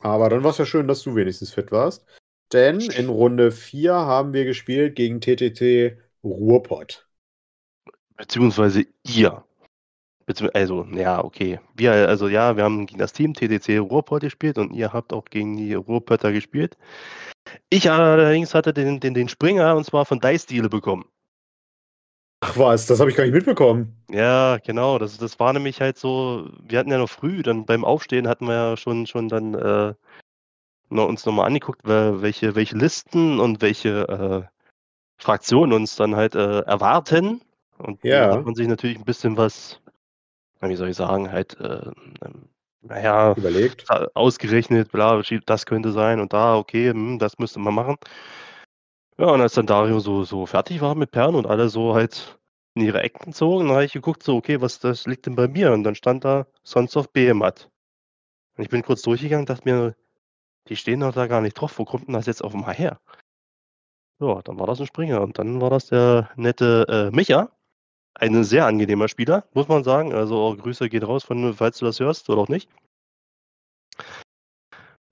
Speaker 2: aber dann war es ja schön, dass du wenigstens fit warst. Denn in Runde 4 haben wir gespielt gegen TTT Ruhrpott.
Speaker 3: Beziehungsweise ihr. Bezieh also, ja, okay. Wir, also ja, wir haben gegen das Team TTC Ruhrpott gespielt und ihr habt auch gegen die Ruhrpötter gespielt. Ich allerdings hatte den, den, den Springer und zwar von Dice Deal bekommen.
Speaker 2: Ach was, das habe ich gar nicht mitbekommen.
Speaker 3: Ja, genau. Das, das war nämlich halt so, wir hatten ja noch früh, dann beim Aufstehen hatten wir ja schon, schon dann äh, noch, uns nochmal angeguckt, wel- welche, welche Listen und welche äh, Fraktionen uns dann halt äh, erwarten. Und
Speaker 2: Ja.
Speaker 3: da hat man sich natürlich ein bisschen was, wie soll ich sagen, halt, äh, ähm, naja,
Speaker 2: Überlegt.
Speaker 3: ausgerechnet, bla, das könnte sein und da, okay, hm, das müsste man machen. Ja, und als dann Dario so, so fertig war mit Perlen und alle so halt in ihre Ecken zogen, dann habe ich geguckt, so, okay, was das liegt denn bei mir? Und dann stand da Sons of Behemoth. Und ich bin kurz durchgegangen, dachte mir, die stehen doch da gar nicht drauf, wo kommt denn das jetzt auf einmal her? Ja, dann war das ein Springer und dann war das der nette äh, Micha. Ein sehr angenehmer Spieler, muss man sagen. Also auch Grüße gehen raus, von, falls du das hörst oder auch nicht.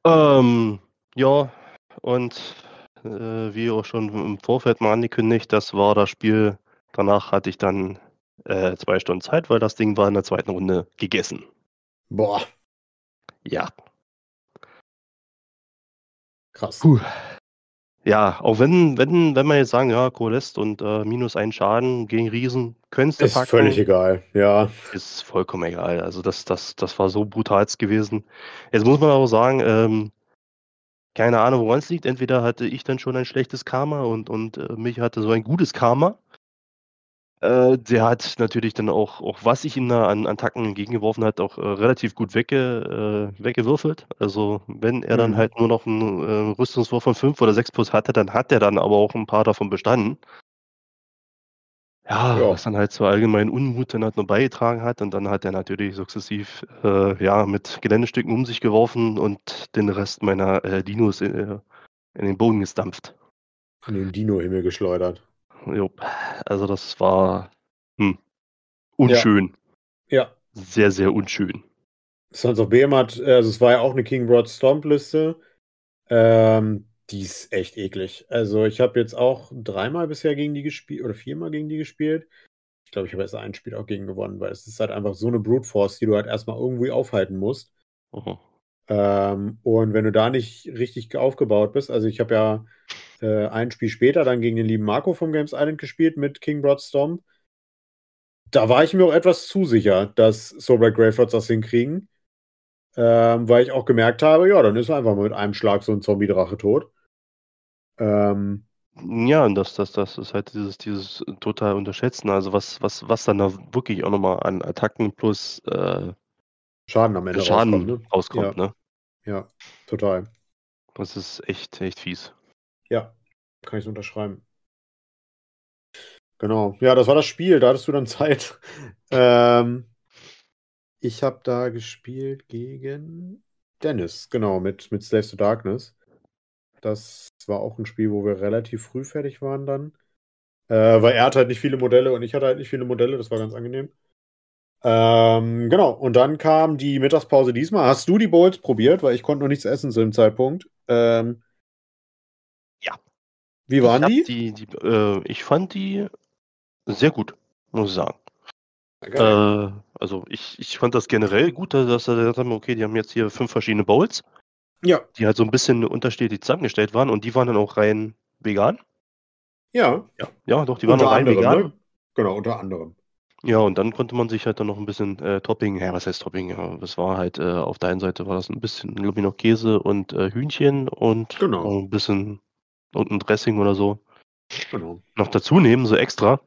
Speaker 3: Ähm, ja, und äh, wie auch schon im Vorfeld mal angekündigt, das war das Spiel. Danach hatte ich dann äh, zwei Stunden Zeit, weil das Ding war in der zweiten Runde gegessen.
Speaker 2: Boah,
Speaker 3: Ja.
Speaker 2: krass.
Speaker 3: Puh. Ja, auch wenn, wenn, wenn man jetzt sagen, ja, Coalest und äh, minus einen Schaden gegen Riesen, könntest du
Speaker 2: Ist völlig egal. Ja.
Speaker 3: ist vollkommen egal. Also das, das, das war so brutalst gewesen. Jetzt muss man aber sagen, ähm, keine Ahnung, woran es liegt. Entweder hatte ich dann schon ein schlechtes Karma und, und äh, mich hatte so ein gutes Karma. Äh, der hat natürlich dann auch, auch was ich ihm da an Attacken entgegengeworfen hat, auch äh, relativ gut wegge, äh, weggewürfelt. Also wenn er dann
Speaker 2: Mhm.
Speaker 3: halt nur noch einen äh, Rüstungswurf von 5 oder 6 plus hatte, dann hat er dann aber auch ein paar davon bestanden. Ja,
Speaker 2: Ja.
Speaker 3: was dann halt zur allgemeinen Unmut dann halt noch beigetragen hat. Und dann hat er natürlich sukzessiv äh, ja, mit Geländestücken um sich geworfen und den Rest meiner äh, Dinos äh, in den Boden gestampft.
Speaker 2: In den Dino-Himmel geschleudert.
Speaker 3: Jo. Also das war hm, unschön.
Speaker 2: Ja.
Speaker 3: Sehr, sehr unschön.
Speaker 2: Sons of Behemoth, also es war ja auch eine King Broad Stomp Liste. Ähm, die ist echt eklig. Also ich habe jetzt auch dreimal bisher gegen die gespielt oder viermal gegen die gespielt. Ich glaube, ich habe erst ein Spiel auch gegen gewonnen, weil es ist halt einfach so eine Brute Force, die du halt erstmal irgendwie aufhalten musst.
Speaker 3: Mhm.
Speaker 2: Ähm, und wenn du da nicht richtig aufgebaut bist, also ich habe ja äh, ein Spiel später dann gegen den lieben Marco vom Games Island gespielt mit King Broad Storm. Da war ich mir auch etwas zu sicher, dass Sober Greyfords das hinkriegen. Ähm, weil ich auch gemerkt habe, ja, dann ist einfach mal mit einem Schlag so ein Zombie-Drache tot. Ähm,
Speaker 3: Ja, und das, das, das ist halt dieses, dieses total Unterschätzen. Also was, was, was dann da wirklich auch nochmal an Attacken plus äh,
Speaker 2: Schaden am Ende
Speaker 3: Schaden
Speaker 2: rauskommt, ne?
Speaker 3: rauskommt, ne?
Speaker 2: Ja, total.
Speaker 3: Das ist echt, echt fies.
Speaker 2: Ja, kann ich so unterschreiben. Genau. Ja, das war das Spiel. Da hattest du dann Zeit. ähm, ich habe da gespielt gegen Dennis, genau, mit, mit Slaves to Darkness. Das war auch ein Spiel, wo wir relativ früh fertig waren dann. Äh, weil er hatte halt nicht viele Modelle und ich hatte halt nicht viele Modelle. Das war ganz angenehm. Ähm, genau. Und dann kam die Mittagspause diesmal. Hast du die Bowls probiert? Weil ich konnte noch nichts essen zu dem Zeitpunkt. Ähm,
Speaker 3: Ja.
Speaker 2: Wie waren
Speaker 3: ich
Speaker 2: die?
Speaker 3: die, die äh, ich fand die sehr gut, muss ich sagen. Äh, also ich, ich fand das generell gut, dass er gesagt haben, okay, die haben jetzt hier fünf verschiedene Bowls,
Speaker 2: ja,
Speaker 3: die halt so ein bisschen unterschiedlich zusammengestellt waren und die waren dann auch rein vegan.
Speaker 2: ja.
Speaker 3: Ja, ja, doch, die waren
Speaker 2: unter
Speaker 3: auch rein
Speaker 2: anderem,
Speaker 3: vegan.
Speaker 2: ne? Genau, unter anderem.
Speaker 3: Ja, und dann konnte man sich halt dann noch ein bisschen äh, Topping, ja, was heißt Topping? Ja, das war halt, äh, auf der einen Seite war das ein bisschen, glaube ich, noch Käse und äh, Hühnchen und
Speaker 2: Genau.
Speaker 3: ein bisschen und ein Dressing oder so
Speaker 2: Genau.
Speaker 3: noch dazu nehmen, so extra.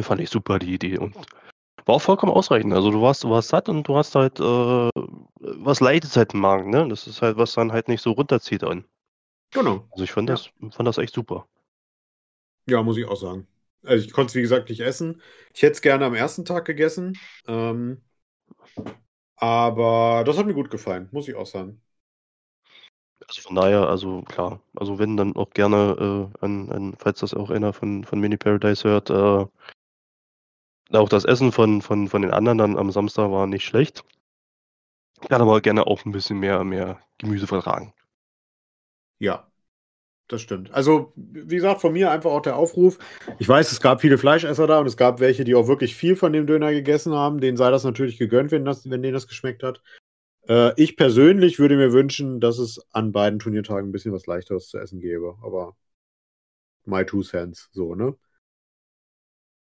Speaker 3: Fand ich super, die Idee. Und war auch vollkommen ausreichend. Also du warst, du warst satt und du hast halt äh, was Leichtes halt im Magen, ne? Das ist halt, was dann halt nicht so runterzieht an.
Speaker 2: Genau.
Speaker 3: Also ich fand
Speaker 2: Ja.
Speaker 3: das, fand das echt super.
Speaker 2: Ja, muss ich auch sagen. Also ich konnte es, wie gesagt, nicht essen. Ich hätte es gerne am ersten Tag gegessen. Ähm, aber das hat mir gut gefallen, muss ich auch sagen.
Speaker 3: Also von daher, also klar, also wenn dann auch gerne äh, an, an, falls das auch einer von, von Mini Paradise hört, äh, auch das Essen von, von, von den anderen dann am Samstag war nicht schlecht. Kann aber gerne auch ein bisschen mehr, mehr Gemüse vertragen.
Speaker 2: Ja, das stimmt. Also, wie gesagt, von mir einfach auch der Aufruf. Ich weiß, es gab viele Fleischesser da und es gab welche, die auch wirklich viel von dem Döner gegessen haben. Denen sei das natürlich gegönnt, wenn, das, wenn denen das geschmeckt hat. Äh, ich persönlich würde mir wünschen, dass es an beiden Turniertagen ein bisschen was leichteres zu essen gäbe. Aber my two cents, so, ne?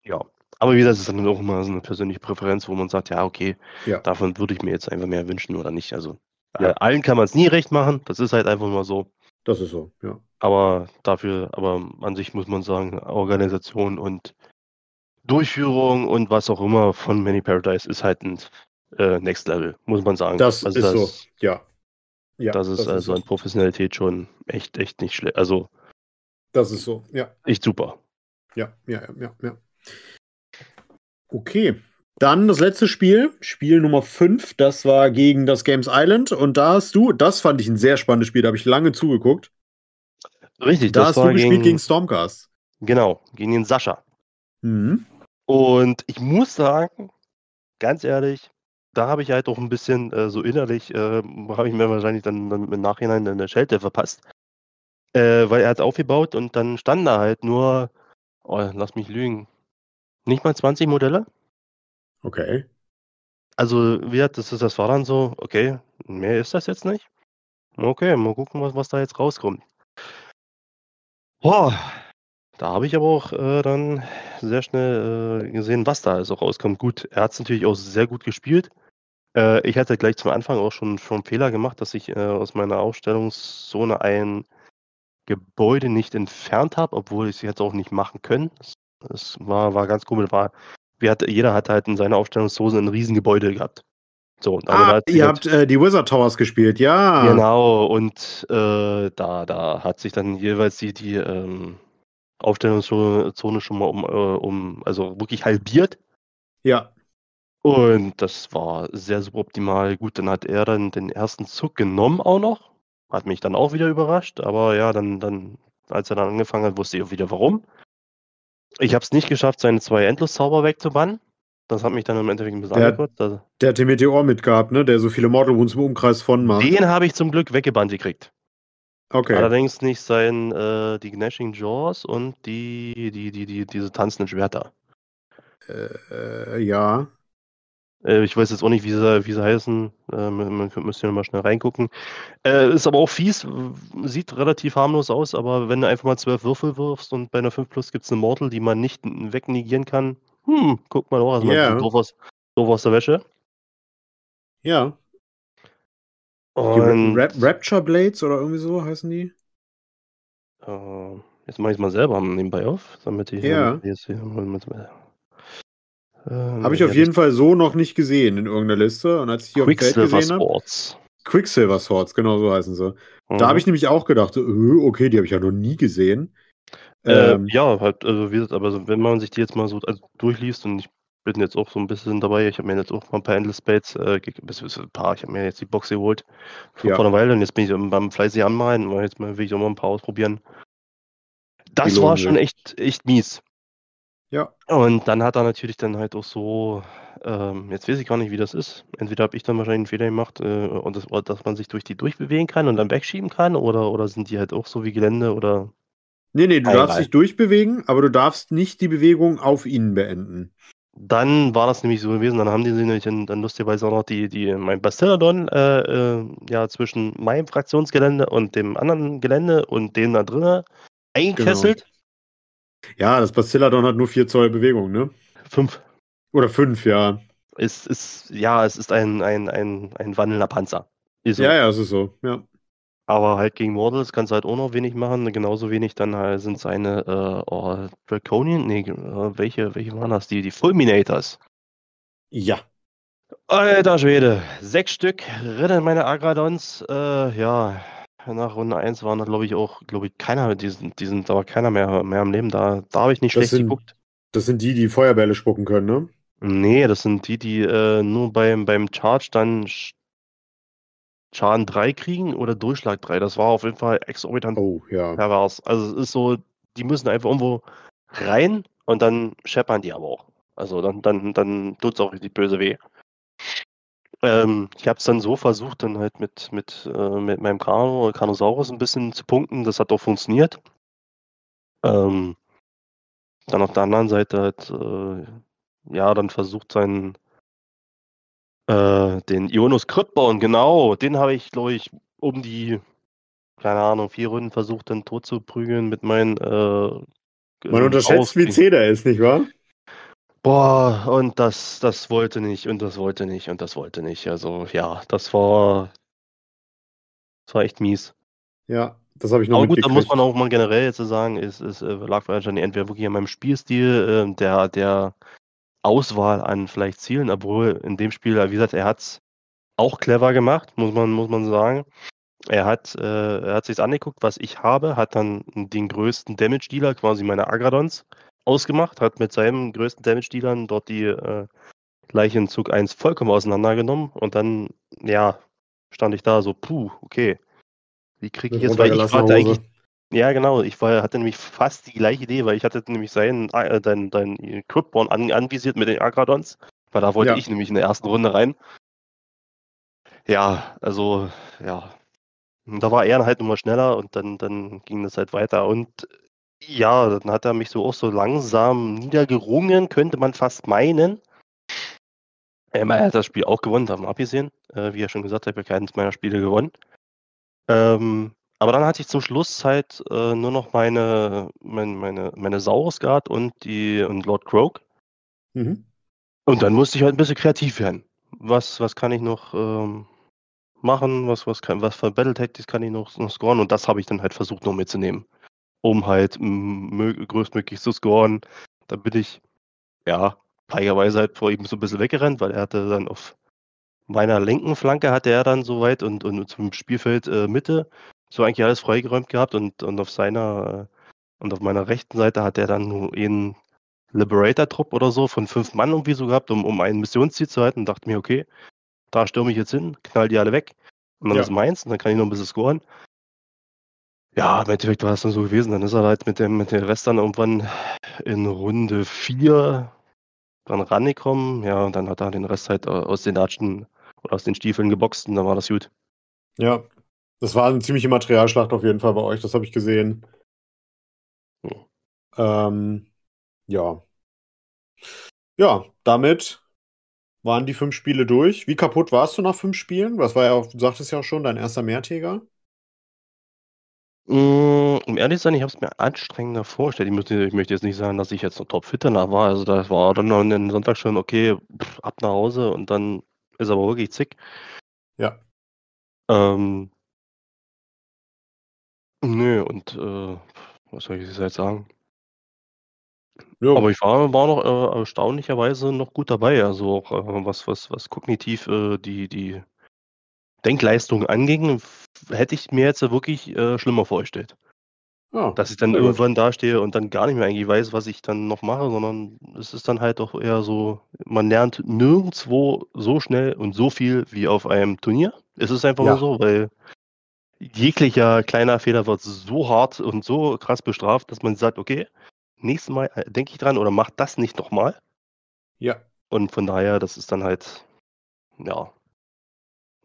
Speaker 3: Ja, aber wie gesagt, es ist dann auch immer so eine persönliche Präferenz, wo man sagt, ja, okay,
Speaker 2: Ja.
Speaker 3: davon würde ich mir jetzt einfach mehr wünschen oder nicht. Also
Speaker 2: Ja.
Speaker 3: allen kann man es nie recht machen, das ist halt einfach nur so.
Speaker 2: Das ist so, ja.
Speaker 3: Aber dafür, aber an sich muss man sagen, Organisation und Durchführung und was auch immer von Many Paradise ist halt ein äh, Next Level, muss man sagen.
Speaker 2: Das
Speaker 3: also
Speaker 2: ist
Speaker 3: das,
Speaker 2: so, ja. ja
Speaker 3: das ist also
Speaker 2: so.
Speaker 3: an Professionalität schon echt, echt nicht schlecht. Also
Speaker 2: Das ist so, ja.
Speaker 3: echt super.
Speaker 2: Ja, ja, ja, ja, ja. Okay. Dann das letzte Spiel, Spiel Nummer 5, das war gegen das Games Island. Und da hast du, das fand ich ein sehr spannendes Spiel, da habe ich lange zugeguckt.
Speaker 3: Richtig,
Speaker 2: Da
Speaker 3: das
Speaker 2: hast
Speaker 3: war
Speaker 2: du gespielt
Speaker 3: gegen,
Speaker 2: gegen Stormcast.
Speaker 3: genau, gegen den Sascha.
Speaker 2: Mhm.
Speaker 3: Und ich muss sagen, ganz ehrlich, da habe ich halt auch ein bisschen äh, so innerlich, äh, habe ich mir wahrscheinlich dann, dann im Nachhinein eine Schelte verpasst. Äh, weil er hat aufgebaut und dann standen da halt nur, oh, lass mich lügen, nicht mal 20 Modelle.
Speaker 2: Okay.
Speaker 3: Also, wie hat das ist das war dann so, okay, mehr ist das jetzt nicht. Okay, mal gucken, was, was da jetzt rauskommt. Boah, da habe ich aber auch äh, dann sehr schnell äh, gesehen, was da also rauskommt. Gut, er hat es natürlich auch sehr gut gespielt. Äh, ich hatte gleich zum Anfang auch schon, schon einen Fehler gemacht, dass ich äh, aus meiner Aufstellungszone ein Gebäude nicht entfernt habe, obwohl ich es jetzt auch nicht machen können. Es, es war, war ganz komisch. War, wir hatte, jeder hat halt in seiner Aufstellungszone ein Riesengebäude gehabt. So,
Speaker 2: Ah, ihr
Speaker 3: halt-
Speaker 2: habt äh, die Wizard Towers gespielt, ja.
Speaker 3: Genau, und äh, da, da hat sich dann jeweils die, die ähm, Aufstellungszone schon mal um, äh, um, also wirklich halbiert.
Speaker 2: Ja.
Speaker 3: Und das war sehr suboptimal. Gut, dann hat er dann den ersten Zug genommen auch noch. Hat mich dann auch wieder überrascht. Aber ja, dann, dann als er dann angefangen hat, wusste ich auch wieder warum. Ich habe es nicht geschafft, seine zwei Endlos-Zauber wegzubannen. Das hat mich dann im Endeffekt ein bisschen
Speaker 2: Der-
Speaker 3: angekotzt. Also,
Speaker 2: Der hat den Meteor mitgehabt, ne? Der so viele Mortal Wounds im Umkreis von macht.
Speaker 3: den habe ich zum Glück weggebannt gekriegt.
Speaker 2: Okay.
Speaker 3: Allerdings nicht sein, äh, die Gnashing Jaws und die, die, die, die, diese tanzenden Schwerter.
Speaker 2: Äh, äh, ja.
Speaker 3: Äh, ich weiß jetzt auch nicht, wie sie, wie sie heißen. Äh, man, müsste ja mal schnell reingucken. Äh, ist aber auch fies, sieht relativ harmlos aus, aber wenn du einfach mal zwölf Würfel wirfst und bei einer 5 Plus gibt es eine Mortal, die man nicht wegnegieren kann, hm, guckt mal auch erstmal
Speaker 2: Ja.
Speaker 3: doof, aus, doof aus der Wäsche.
Speaker 2: Ja. Die
Speaker 3: Und
Speaker 2: Ra Ra Rapture Blades oder irgendwie so heißen die?
Speaker 3: jetzt mache ich es mal selber nebenbei auf, damit ich
Speaker 2: Ja.
Speaker 3: hier mit, äh,
Speaker 2: Habe ich auf
Speaker 3: ja,
Speaker 2: jeden Fall so noch nicht gesehen in irgendeiner Liste. Und als ich die auf dem Feld
Speaker 3: Quicksilver
Speaker 2: gesehen habe. Quicksilver Swords, genau so heißen sie. Da
Speaker 3: Mhm.
Speaker 2: habe ich nämlich auch gedacht, äh, okay, die habe ich ja noch nie gesehen.
Speaker 3: Äh,
Speaker 2: Ähm,
Speaker 3: ja, halt, also wie gesagt, aber so, wenn man sich die jetzt mal so also durchliest und ich bin jetzt auch so ein bisschen dabei, ich habe mir jetzt auch mal ein paar Endless Spades, äh, ein paar, ich habe mir jetzt die Box geholt vor,
Speaker 2: Ja.
Speaker 3: vor einer Weile und jetzt bin ich beim fleißig anmalen und jetzt mal, will ich auch mal ein paar ausprobieren. Das war schon echt, echt mies.
Speaker 2: Ja.
Speaker 3: Und dann hat er natürlich dann halt auch so, ähm, jetzt weiß ich gar nicht, wie das ist. Entweder habe ich dann wahrscheinlich einen Fehler gemacht, äh, und das, dass man sich durch die durchbewegen kann und dann wegschieben kann, oder, oder sind die halt auch so wie Gelände oder
Speaker 2: nee, nee, du
Speaker 3: Ei,
Speaker 2: darfst dich durchbewegen, aber du darfst nicht die Bewegung auf ihnen beenden.
Speaker 3: Dann war das nämlich so gewesen, dann haben die sich nämlich dann, dann lustigerweise auch noch die, die, mein Bastiladon äh, äh, ja, zwischen meinem Fraktionsgelände und dem anderen Gelände und dem da drinnen eingekesselt.
Speaker 2: Ja, das Bastilladon hat nur 4 Zoll Bewegung, ne?
Speaker 3: Fünf.
Speaker 2: Oder 5, ja.
Speaker 3: Es ist, ja, es ist ein, ein, ein, ein wandelnder Panzer. Ist so.
Speaker 2: Ja, ja, es ist so, ja.
Speaker 3: Aber halt gegen Mortals kannst du halt auch noch wenig machen. Genauso wenig dann halt sind seine äh, oh, Draconian, nee, äh, welche, welche waren das? Die, die Fulminators.
Speaker 2: Ja.
Speaker 3: Alter Schwede, sechs Stück retten meine Agradons. Äh, ja, nach Runde 1 waren da, glaube ich, auch, glaube ich, keiner, die sind, die sind aber keiner mehr, mehr am Leben. Da, da habe ich nicht
Speaker 2: Das
Speaker 3: schlecht
Speaker 2: sind-
Speaker 3: geguckt.
Speaker 2: Das sind die, die Feuerbälle spucken können, ne?
Speaker 3: Nee, das sind die, die äh, nur beim, beim Charge dann Sch- Schaden 3 kriegen oder Durchschlag 3. Das war auf jeden Fall exorbitant
Speaker 2: Oh, ja.
Speaker 3: pervers. Also es ist so, die müssen einfach irgendwo rein und dann scheppern die aber auch. Also dann, dann, dann tut es auch richtig böse weh. Ähm, ich habe es dann so versucht, dann halt mit, mit, äh, mit meinem Kano, Kanosaurus ein bisschen zu punkten. Das hat auch funktioniert. Ähm, dann auf der anderen Seite halt, äh, ja, dann versucht seinen, äh, den Ionus Kryptbauen, genau, den habe ich, glaube ich, um die, keine Ahnung, vier Runden versucht, dann tot zu prügeln mit meinen, äh,
Speaker 2: Man unterschätzt, wie
Speaker 3: Aus-
Speaker 2: zäh der ist, nicht wahr?
Speaker 3: Boah, und das, das wollte nicht, und das wollte nicht, und das wollte nicht. Also, ja, das war, das war echt mies.
Speaker 2: Ja, das habe ich noch
Speaker 3: Aber gut, da muss man auch mal generell jetzt so sagen, es, es äh, lag wahrscheinlich entweder wirklich an meinem Spielstil, äh, der, der Auswahl an vielleicht Zielen, obwohl in dem Spiel, wie gesagt, er hat es auch clever gemacht, muss man, muss man sagen. Er hat, äh, er hat sich angeguckt, was ich habe, hat dann den größten Damage-Dealer, quasi meine Agradons, ausgemacht, hat mit seinem größten Damage-Dealern dort die äh, gleich in Zug 1 vollkommen auseinandergenommen und dann, ja, stand ich da so, puh, okay. Wie kriege ich jetzt, weil ich hatte eigentlich ja, genau. Ich war, hatte nämlich fast die gleiche Idee, weil ich hatte nämlich seinen, äh, dein, dein Cryptborn an, anvisiert mit den Agradons, weil da wollte
Speaker 2: Ja.
Speaker 3: ich nämlich in der ersten Runde rein. Ja, also, ja. Und Da war er halt nochmal schneller und dann, dann ging das halt weiter. Und ja, dann hat er mich so auch so langsam niedergerungen, könnte man fast meinen. Ähm, er hat das Spiel auch gewonnen, davon abgesehen. Äh, wie er schon gesagt hat, ich habe keines meiner Spiele gewonnen. Ähm, aber dann hatte ich zum Schluss halt äh, nur noch meine, mein, meine, meine Saurus Guard und die und Lord Croak.
Speaker 2: Mhm.
Speaker 3: Und dann musste ich halt ein bisschen kreativ werden. Was, was kann ich noch ähm, machen? Was, was, kann, was für Battle Tactics kann ich noch, noch scoren? Und das habe ich dann halt versucht noch mitzunehmen. Um halt größtmöglich zu scoren. Da bin ich, ja, feigerweise halt vor ihm so ein bisschen weggerannt, weil er hatte dann auf meiner linken Flanke hatte er dann soweit und, und zum Spielfeld äh, Mitte so eigentlich alles freigeräumt gehabt und, und auf seiner äh, und auf meiner rechten Seite hat er dann nur einen Liberator-Trupp oder so von fünf Mann irgendwie so gehabt, um, um ein Missionsziel zu halten und dachte mir, okay, da stürme ich jetzt hin, knall die alle weg und dann
Speaker 2: Ja.
Speaker 3: ist meins und dann kann ich noch ein bisschen scoren. Ja, im Endeffekt war es dann so gewesen. Dann ist er halt mit dem, mit dem Rest dann irgendwann in Runde 4 dann rangekommen. Ja, und dann hat er den Rest halt äh, aus den Latschen oder aus den Stiefeln geboxt und dann war das gut.
Speaker 2: Ja. Das war eine ziemliche Materialschlacht auf jeden Fall bei euch, das habe ich gesehen.
Speaker 3: Hm.
Speaker 2: Ähm, ja. Ja, damit waren die fünf Spiele durch. Wie kaputt warst du nach fünf Spielen? Was war ja auch, du sagtest ja auch schon, dein erster Mehrtäger?
Speaker 3: Mm, Um ehrlich zu sein, ich habe es mir anstrengender vorgestellt. Ich, möchte, ich möchte jetzt nicht sagen, dass ich jetzt noch topfit danach war. Also das war dann noch an den Sonntag schon, okay, pff, ab nach Hause und dann ist aber wirklich zick.
Speaker 2: Ja.
Speaker 3: Ähm, nö, und äh, was soll ich jetzt halt sagen?
Speaker 2: Ja,
Speaker 3: Aber ich war, war noch äh, erstaunlicherweise noch gut dabei. Also auch äh, was, was, was kognitiv äh, die, die Denkleistung anging, hätte ich mir jetzt wirklich äh, schlimmer vorgestellt.
Speaker 2: ja,
Speaker 3: Dass ich dann irgendwann dastehe und dann gar nicht mehr eigentlich weiß, was ich dann noch mache, sondern es ist dann halt auch eher so, man lernt nirgendwo so schnell und so viel wie auf einem Turnier. Es ist einfach
Speaker 2: Ja.
Speaker 3: nur so, weil jeglicher kleiner Fehler wird so hart und so krass bestraft, dass man sagt, okay, nächstes Mal äh, denke ich dran oder mach das nicht nochmal.
Speaker 2: Ja,
Speaker 3: Und von daher, das ist dann halt, ja,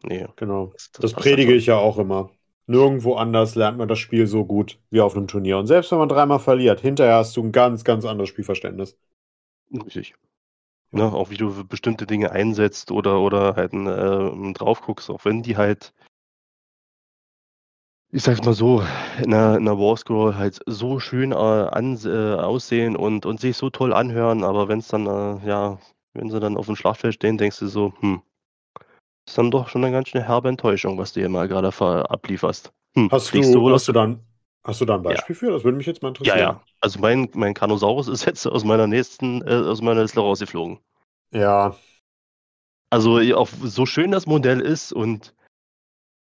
Speaker 3: nee.
Speaker 2: genau.
Speaker 3: Das,
Speaker 2: Das
Speaker 3: passt
Speaker 2: predige ich ja auch immer. Nirgendwo anders lernt man das Spiel so gut wie auf einem Turnier. Und selbst wenn man dreimal verliert, hinterher hast du ein ganz, ganz anderes Spielverständnis.
Speaker 3: Richtig. Ne, auch wie du bestimmte Dinge einsetzt oder, oder halt äh, drauf guckst, auch wenn die halt, ich sag's mal so, in einer, in einer War Scroll halt so schön äh, ans, äh, aussehen und, und sich so toll anhören, aber wenn es dann, äh, ja, wenn sie dann auf dem Schlachtfeld stehen, denkst du so, hm, ist dann doch schon eine ganz schön herbe Enttäuschung, was du hier mal gerade ablieferst. Hm,
Speaker 2: Hast du,
Speaker 3: wohl
Speaker 2: hast du dann, hast du da ein Beispiel für? Das würde mich jetzt mal
Speaker 3: Ja,
Speaker 2: interessieren.
Speaker 3: ja. Also mein, mein Carnosaurus ist jetzt aus meiner nächsten, äh, aus meiner Liste rausgeflogen.
Speaker 2: Ja,
Speaker 3: Also ja, auch so schön das Modell ist und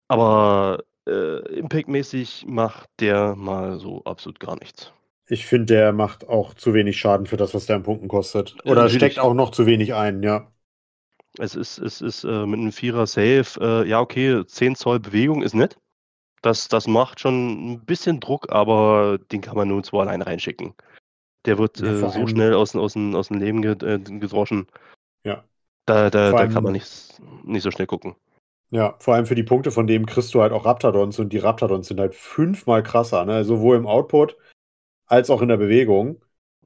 Speaker 3: aber äh, Impact-mäßig macht der mal so absolut gar nichts.
Speaker 2: ich finde, der macht auch zu wenig Schaden für das, was der an Punkten kostet. Oder
Speaker 3: natürlich.
Speaker 2: steckt auch noch zu wenig ein, ja.
Speaker 3: Es ist, es ist äh, mit einem Vierer Safe, äh, ja okay, 10 Zoll Bewegung ist nett. Das, das macht schon ein bisschen Druck, aber den kann man nur zwei allein reinschicken. Der wird
Speaker 2: Ja,
Speaker 3: äh, so schnell aus, aus, dem- aus dem Leben äh, gedroschen.
Speaker 2: Ja.
Speaker 3: Da, da,
Speaker 2: Vor
Speaker 3: da kann man nicht, nicht so schnell gucken.
Speaker 2: Ja, vor allem für die Punkte von dem kriegst du halt auch Raptadons und die Raptadons sind halt fünfmal krasser, ne? Sowohl im Output als auch in der Bewegung.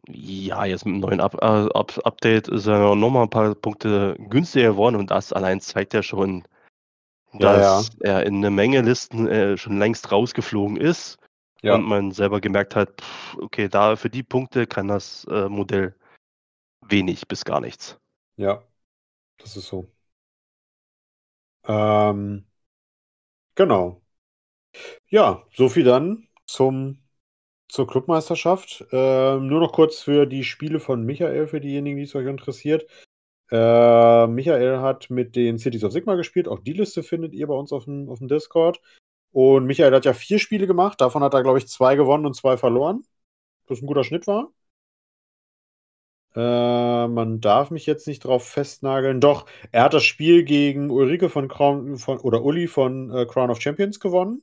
Speaker 3: Ja, jetzt mit dem neuen Up äh, Up Update ist er noch mal ein paar Punkte günstiger geworden und das allein zeigt ja schon,
Speaker 2: Ja,
Speaker 3: dass er in eine Menge Listen äh, schon längst rausgeflogen ist
Speaker 2: Ja.
Speaker 3: und man selber gemerkt hat, pff, okay, da für die Punkte kann das äh, Modell wenig bis gar nichts.
Speaker 2: Ja, das ist so. Ähm, genau. Ja, so viel dann zum, zur Clubmeisterschaft. Ähm, nur noch kurz für die Spiele von Michael, für diejenigen, die es euch interessiert. Äh, Michael hat mit den Cities of Sigma gespielt. Auch die Liste findet ihr bei uns auf dem, auf dem Discord. Und Michael hat ja vier Spiele gemacht. Davon hat er, glaube ich, zwei gewonnen und zwei verloren. Was ein guter Schnitt war. Äh, man darf mich jetzt nicht drauf festnageln. Doch, er hat das Spiel gegen Ulrike von Crown von, oder Uli von äh, Crown of Champions gewonnen.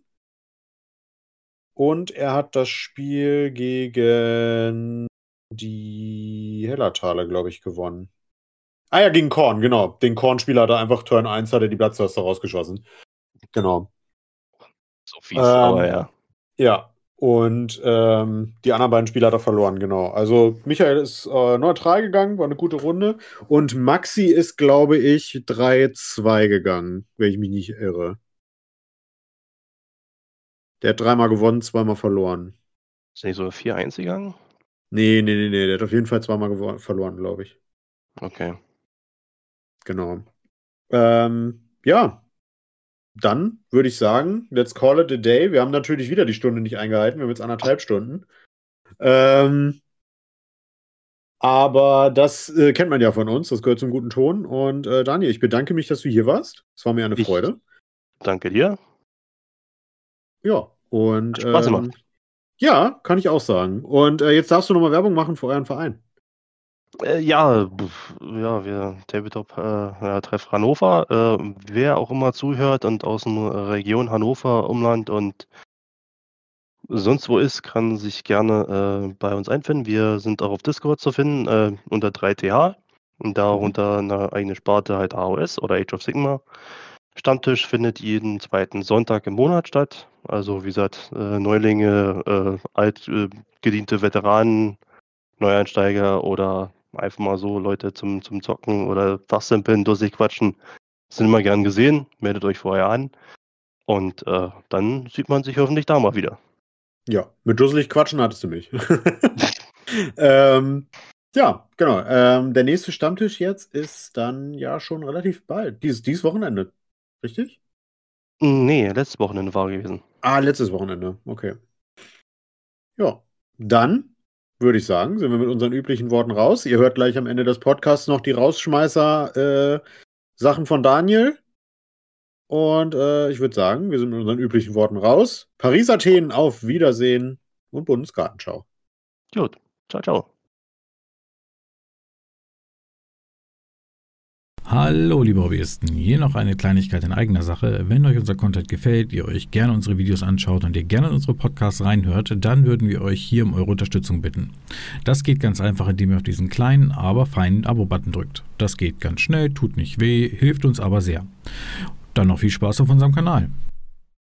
Speaker 2: Und er hat das Spiel gegen die Hellertaler, glaube ich, gewonnen. Ah ja, gegen Korn, genau. Den Korn-Spieler hat er einfach Turn 1, hat er die Blattzaster rausgeschossen. Genau.
Speaker 3: So fies,
Speaker 2: Ähm,
Speaker 3: aber ja.
Speaker 2: Ja. Und ähm, die anderen beiden Spieler hat er verloren, genau. Also Michael ist äh, neutral gegangen, war eine gute Runde. Und Maxi ist, glaube ich, 3-2 gegangen, wenn ich mich nicht irre. Der hat dreimal gewonnen, zweimal verloren.
Speaker 3: Ist nicht so 4-1 gegangen?
Speaker 2: Nee, nee, nee, nee. Der hat auf jeden Fall zweimal verloren, glaube ich.
Speaker 3: Okay.
Speaker 2: Genau. Ähm, ja. Dann würde ich sagen, let's call it a day. Wir haben natürlich wieder die Stunde nicht eingehalten. Wir haben jetzt anderthalb Stunden. Ähm, aber das äh, kennt man ja von uns. Das gehört zum guten Ton. Und äh, Daniel, ich bedanke mich, dass du hier warst. Es war mir eine
Speaker 3: Ich-
Speaker 2: Freude.
Speaker 3: Danke dir.
Speaker 2: Ja. Und
Speaker 3: Hat Spaß
Speaker 2: ähm, ja, kann ich auch sagen. Und äh, jetzt darfst du nochmal Werbung machen für euren Verein.
Speaker 3: Äh, ja, ja, wir Tabletop äh, ja, Treff Hannover. Äh, wer auch immer zuhört und aus der Region Hannover, Umland und sonst wo ist, kann sich gerne äh, bei uns einfinden. Wir sind auch auf Discord zu finden äh, unter 3TH und darunter eine eigene Sparte halt AOS oder Age of Sigma. Stammtisch findet jeden zweiten Sonntag im Monat statt. Also wie gesagt, äh, Neulinge, äh, alt äh, Veteranen, Neueinsteiger oder einfach mal so Leute zum, zum Zocken oder Fachsimpeln, dussig sind immer gern gesehen. Meldet euch vorher an. Und äh, dann sieht man sich hoffentlich da mal wieder.
Speaker 2: Ja, mit dusselig quatschen hattest du mich. ähm, ja, genau. Ähm, der nächste Stammtisch jetzt ist dann ja schon relativ bald. Dies, dieses Wochenende. Richtig?
Speaker 3: Nee, letztes Wochenende war gewesen.
Speaker 2: Ah, letztes Wochenende. Okay. Ja, dann würde ich sagen, sind wir mit unseren üblichen Worten raus. Ihr hört gleich am Ende des Podcasts noch die Rausschmeißer-Sachen äh, von Daniel. Und äh, ich würde sagen, wir sind mit unseren üblichen Worten raus. Paris, Athen, auf Wiedersehen und Bundesgartenschau.
Speaker 3: Gut, ciao, ciao.
Speaker 1: Hallo liebe Hobbyisten, hier noch eine Kleinigkeit in eigener Sache. Wenn euch unser Content gefällt, ihr euch gerne unsere Videos anschaut und ihr gerne in unsere Podcasts reinhört, dann würden wir euch hier um eure Unterstützung bitten. Das geht ganz einfach, indem ihr auf diesen kleinen, aber feinen Abo-Button drückt. Das geht ganz schnell, tut nicht weh, hilft uns aber sehr. Dann noch viel Spaß auf unserem Kanal.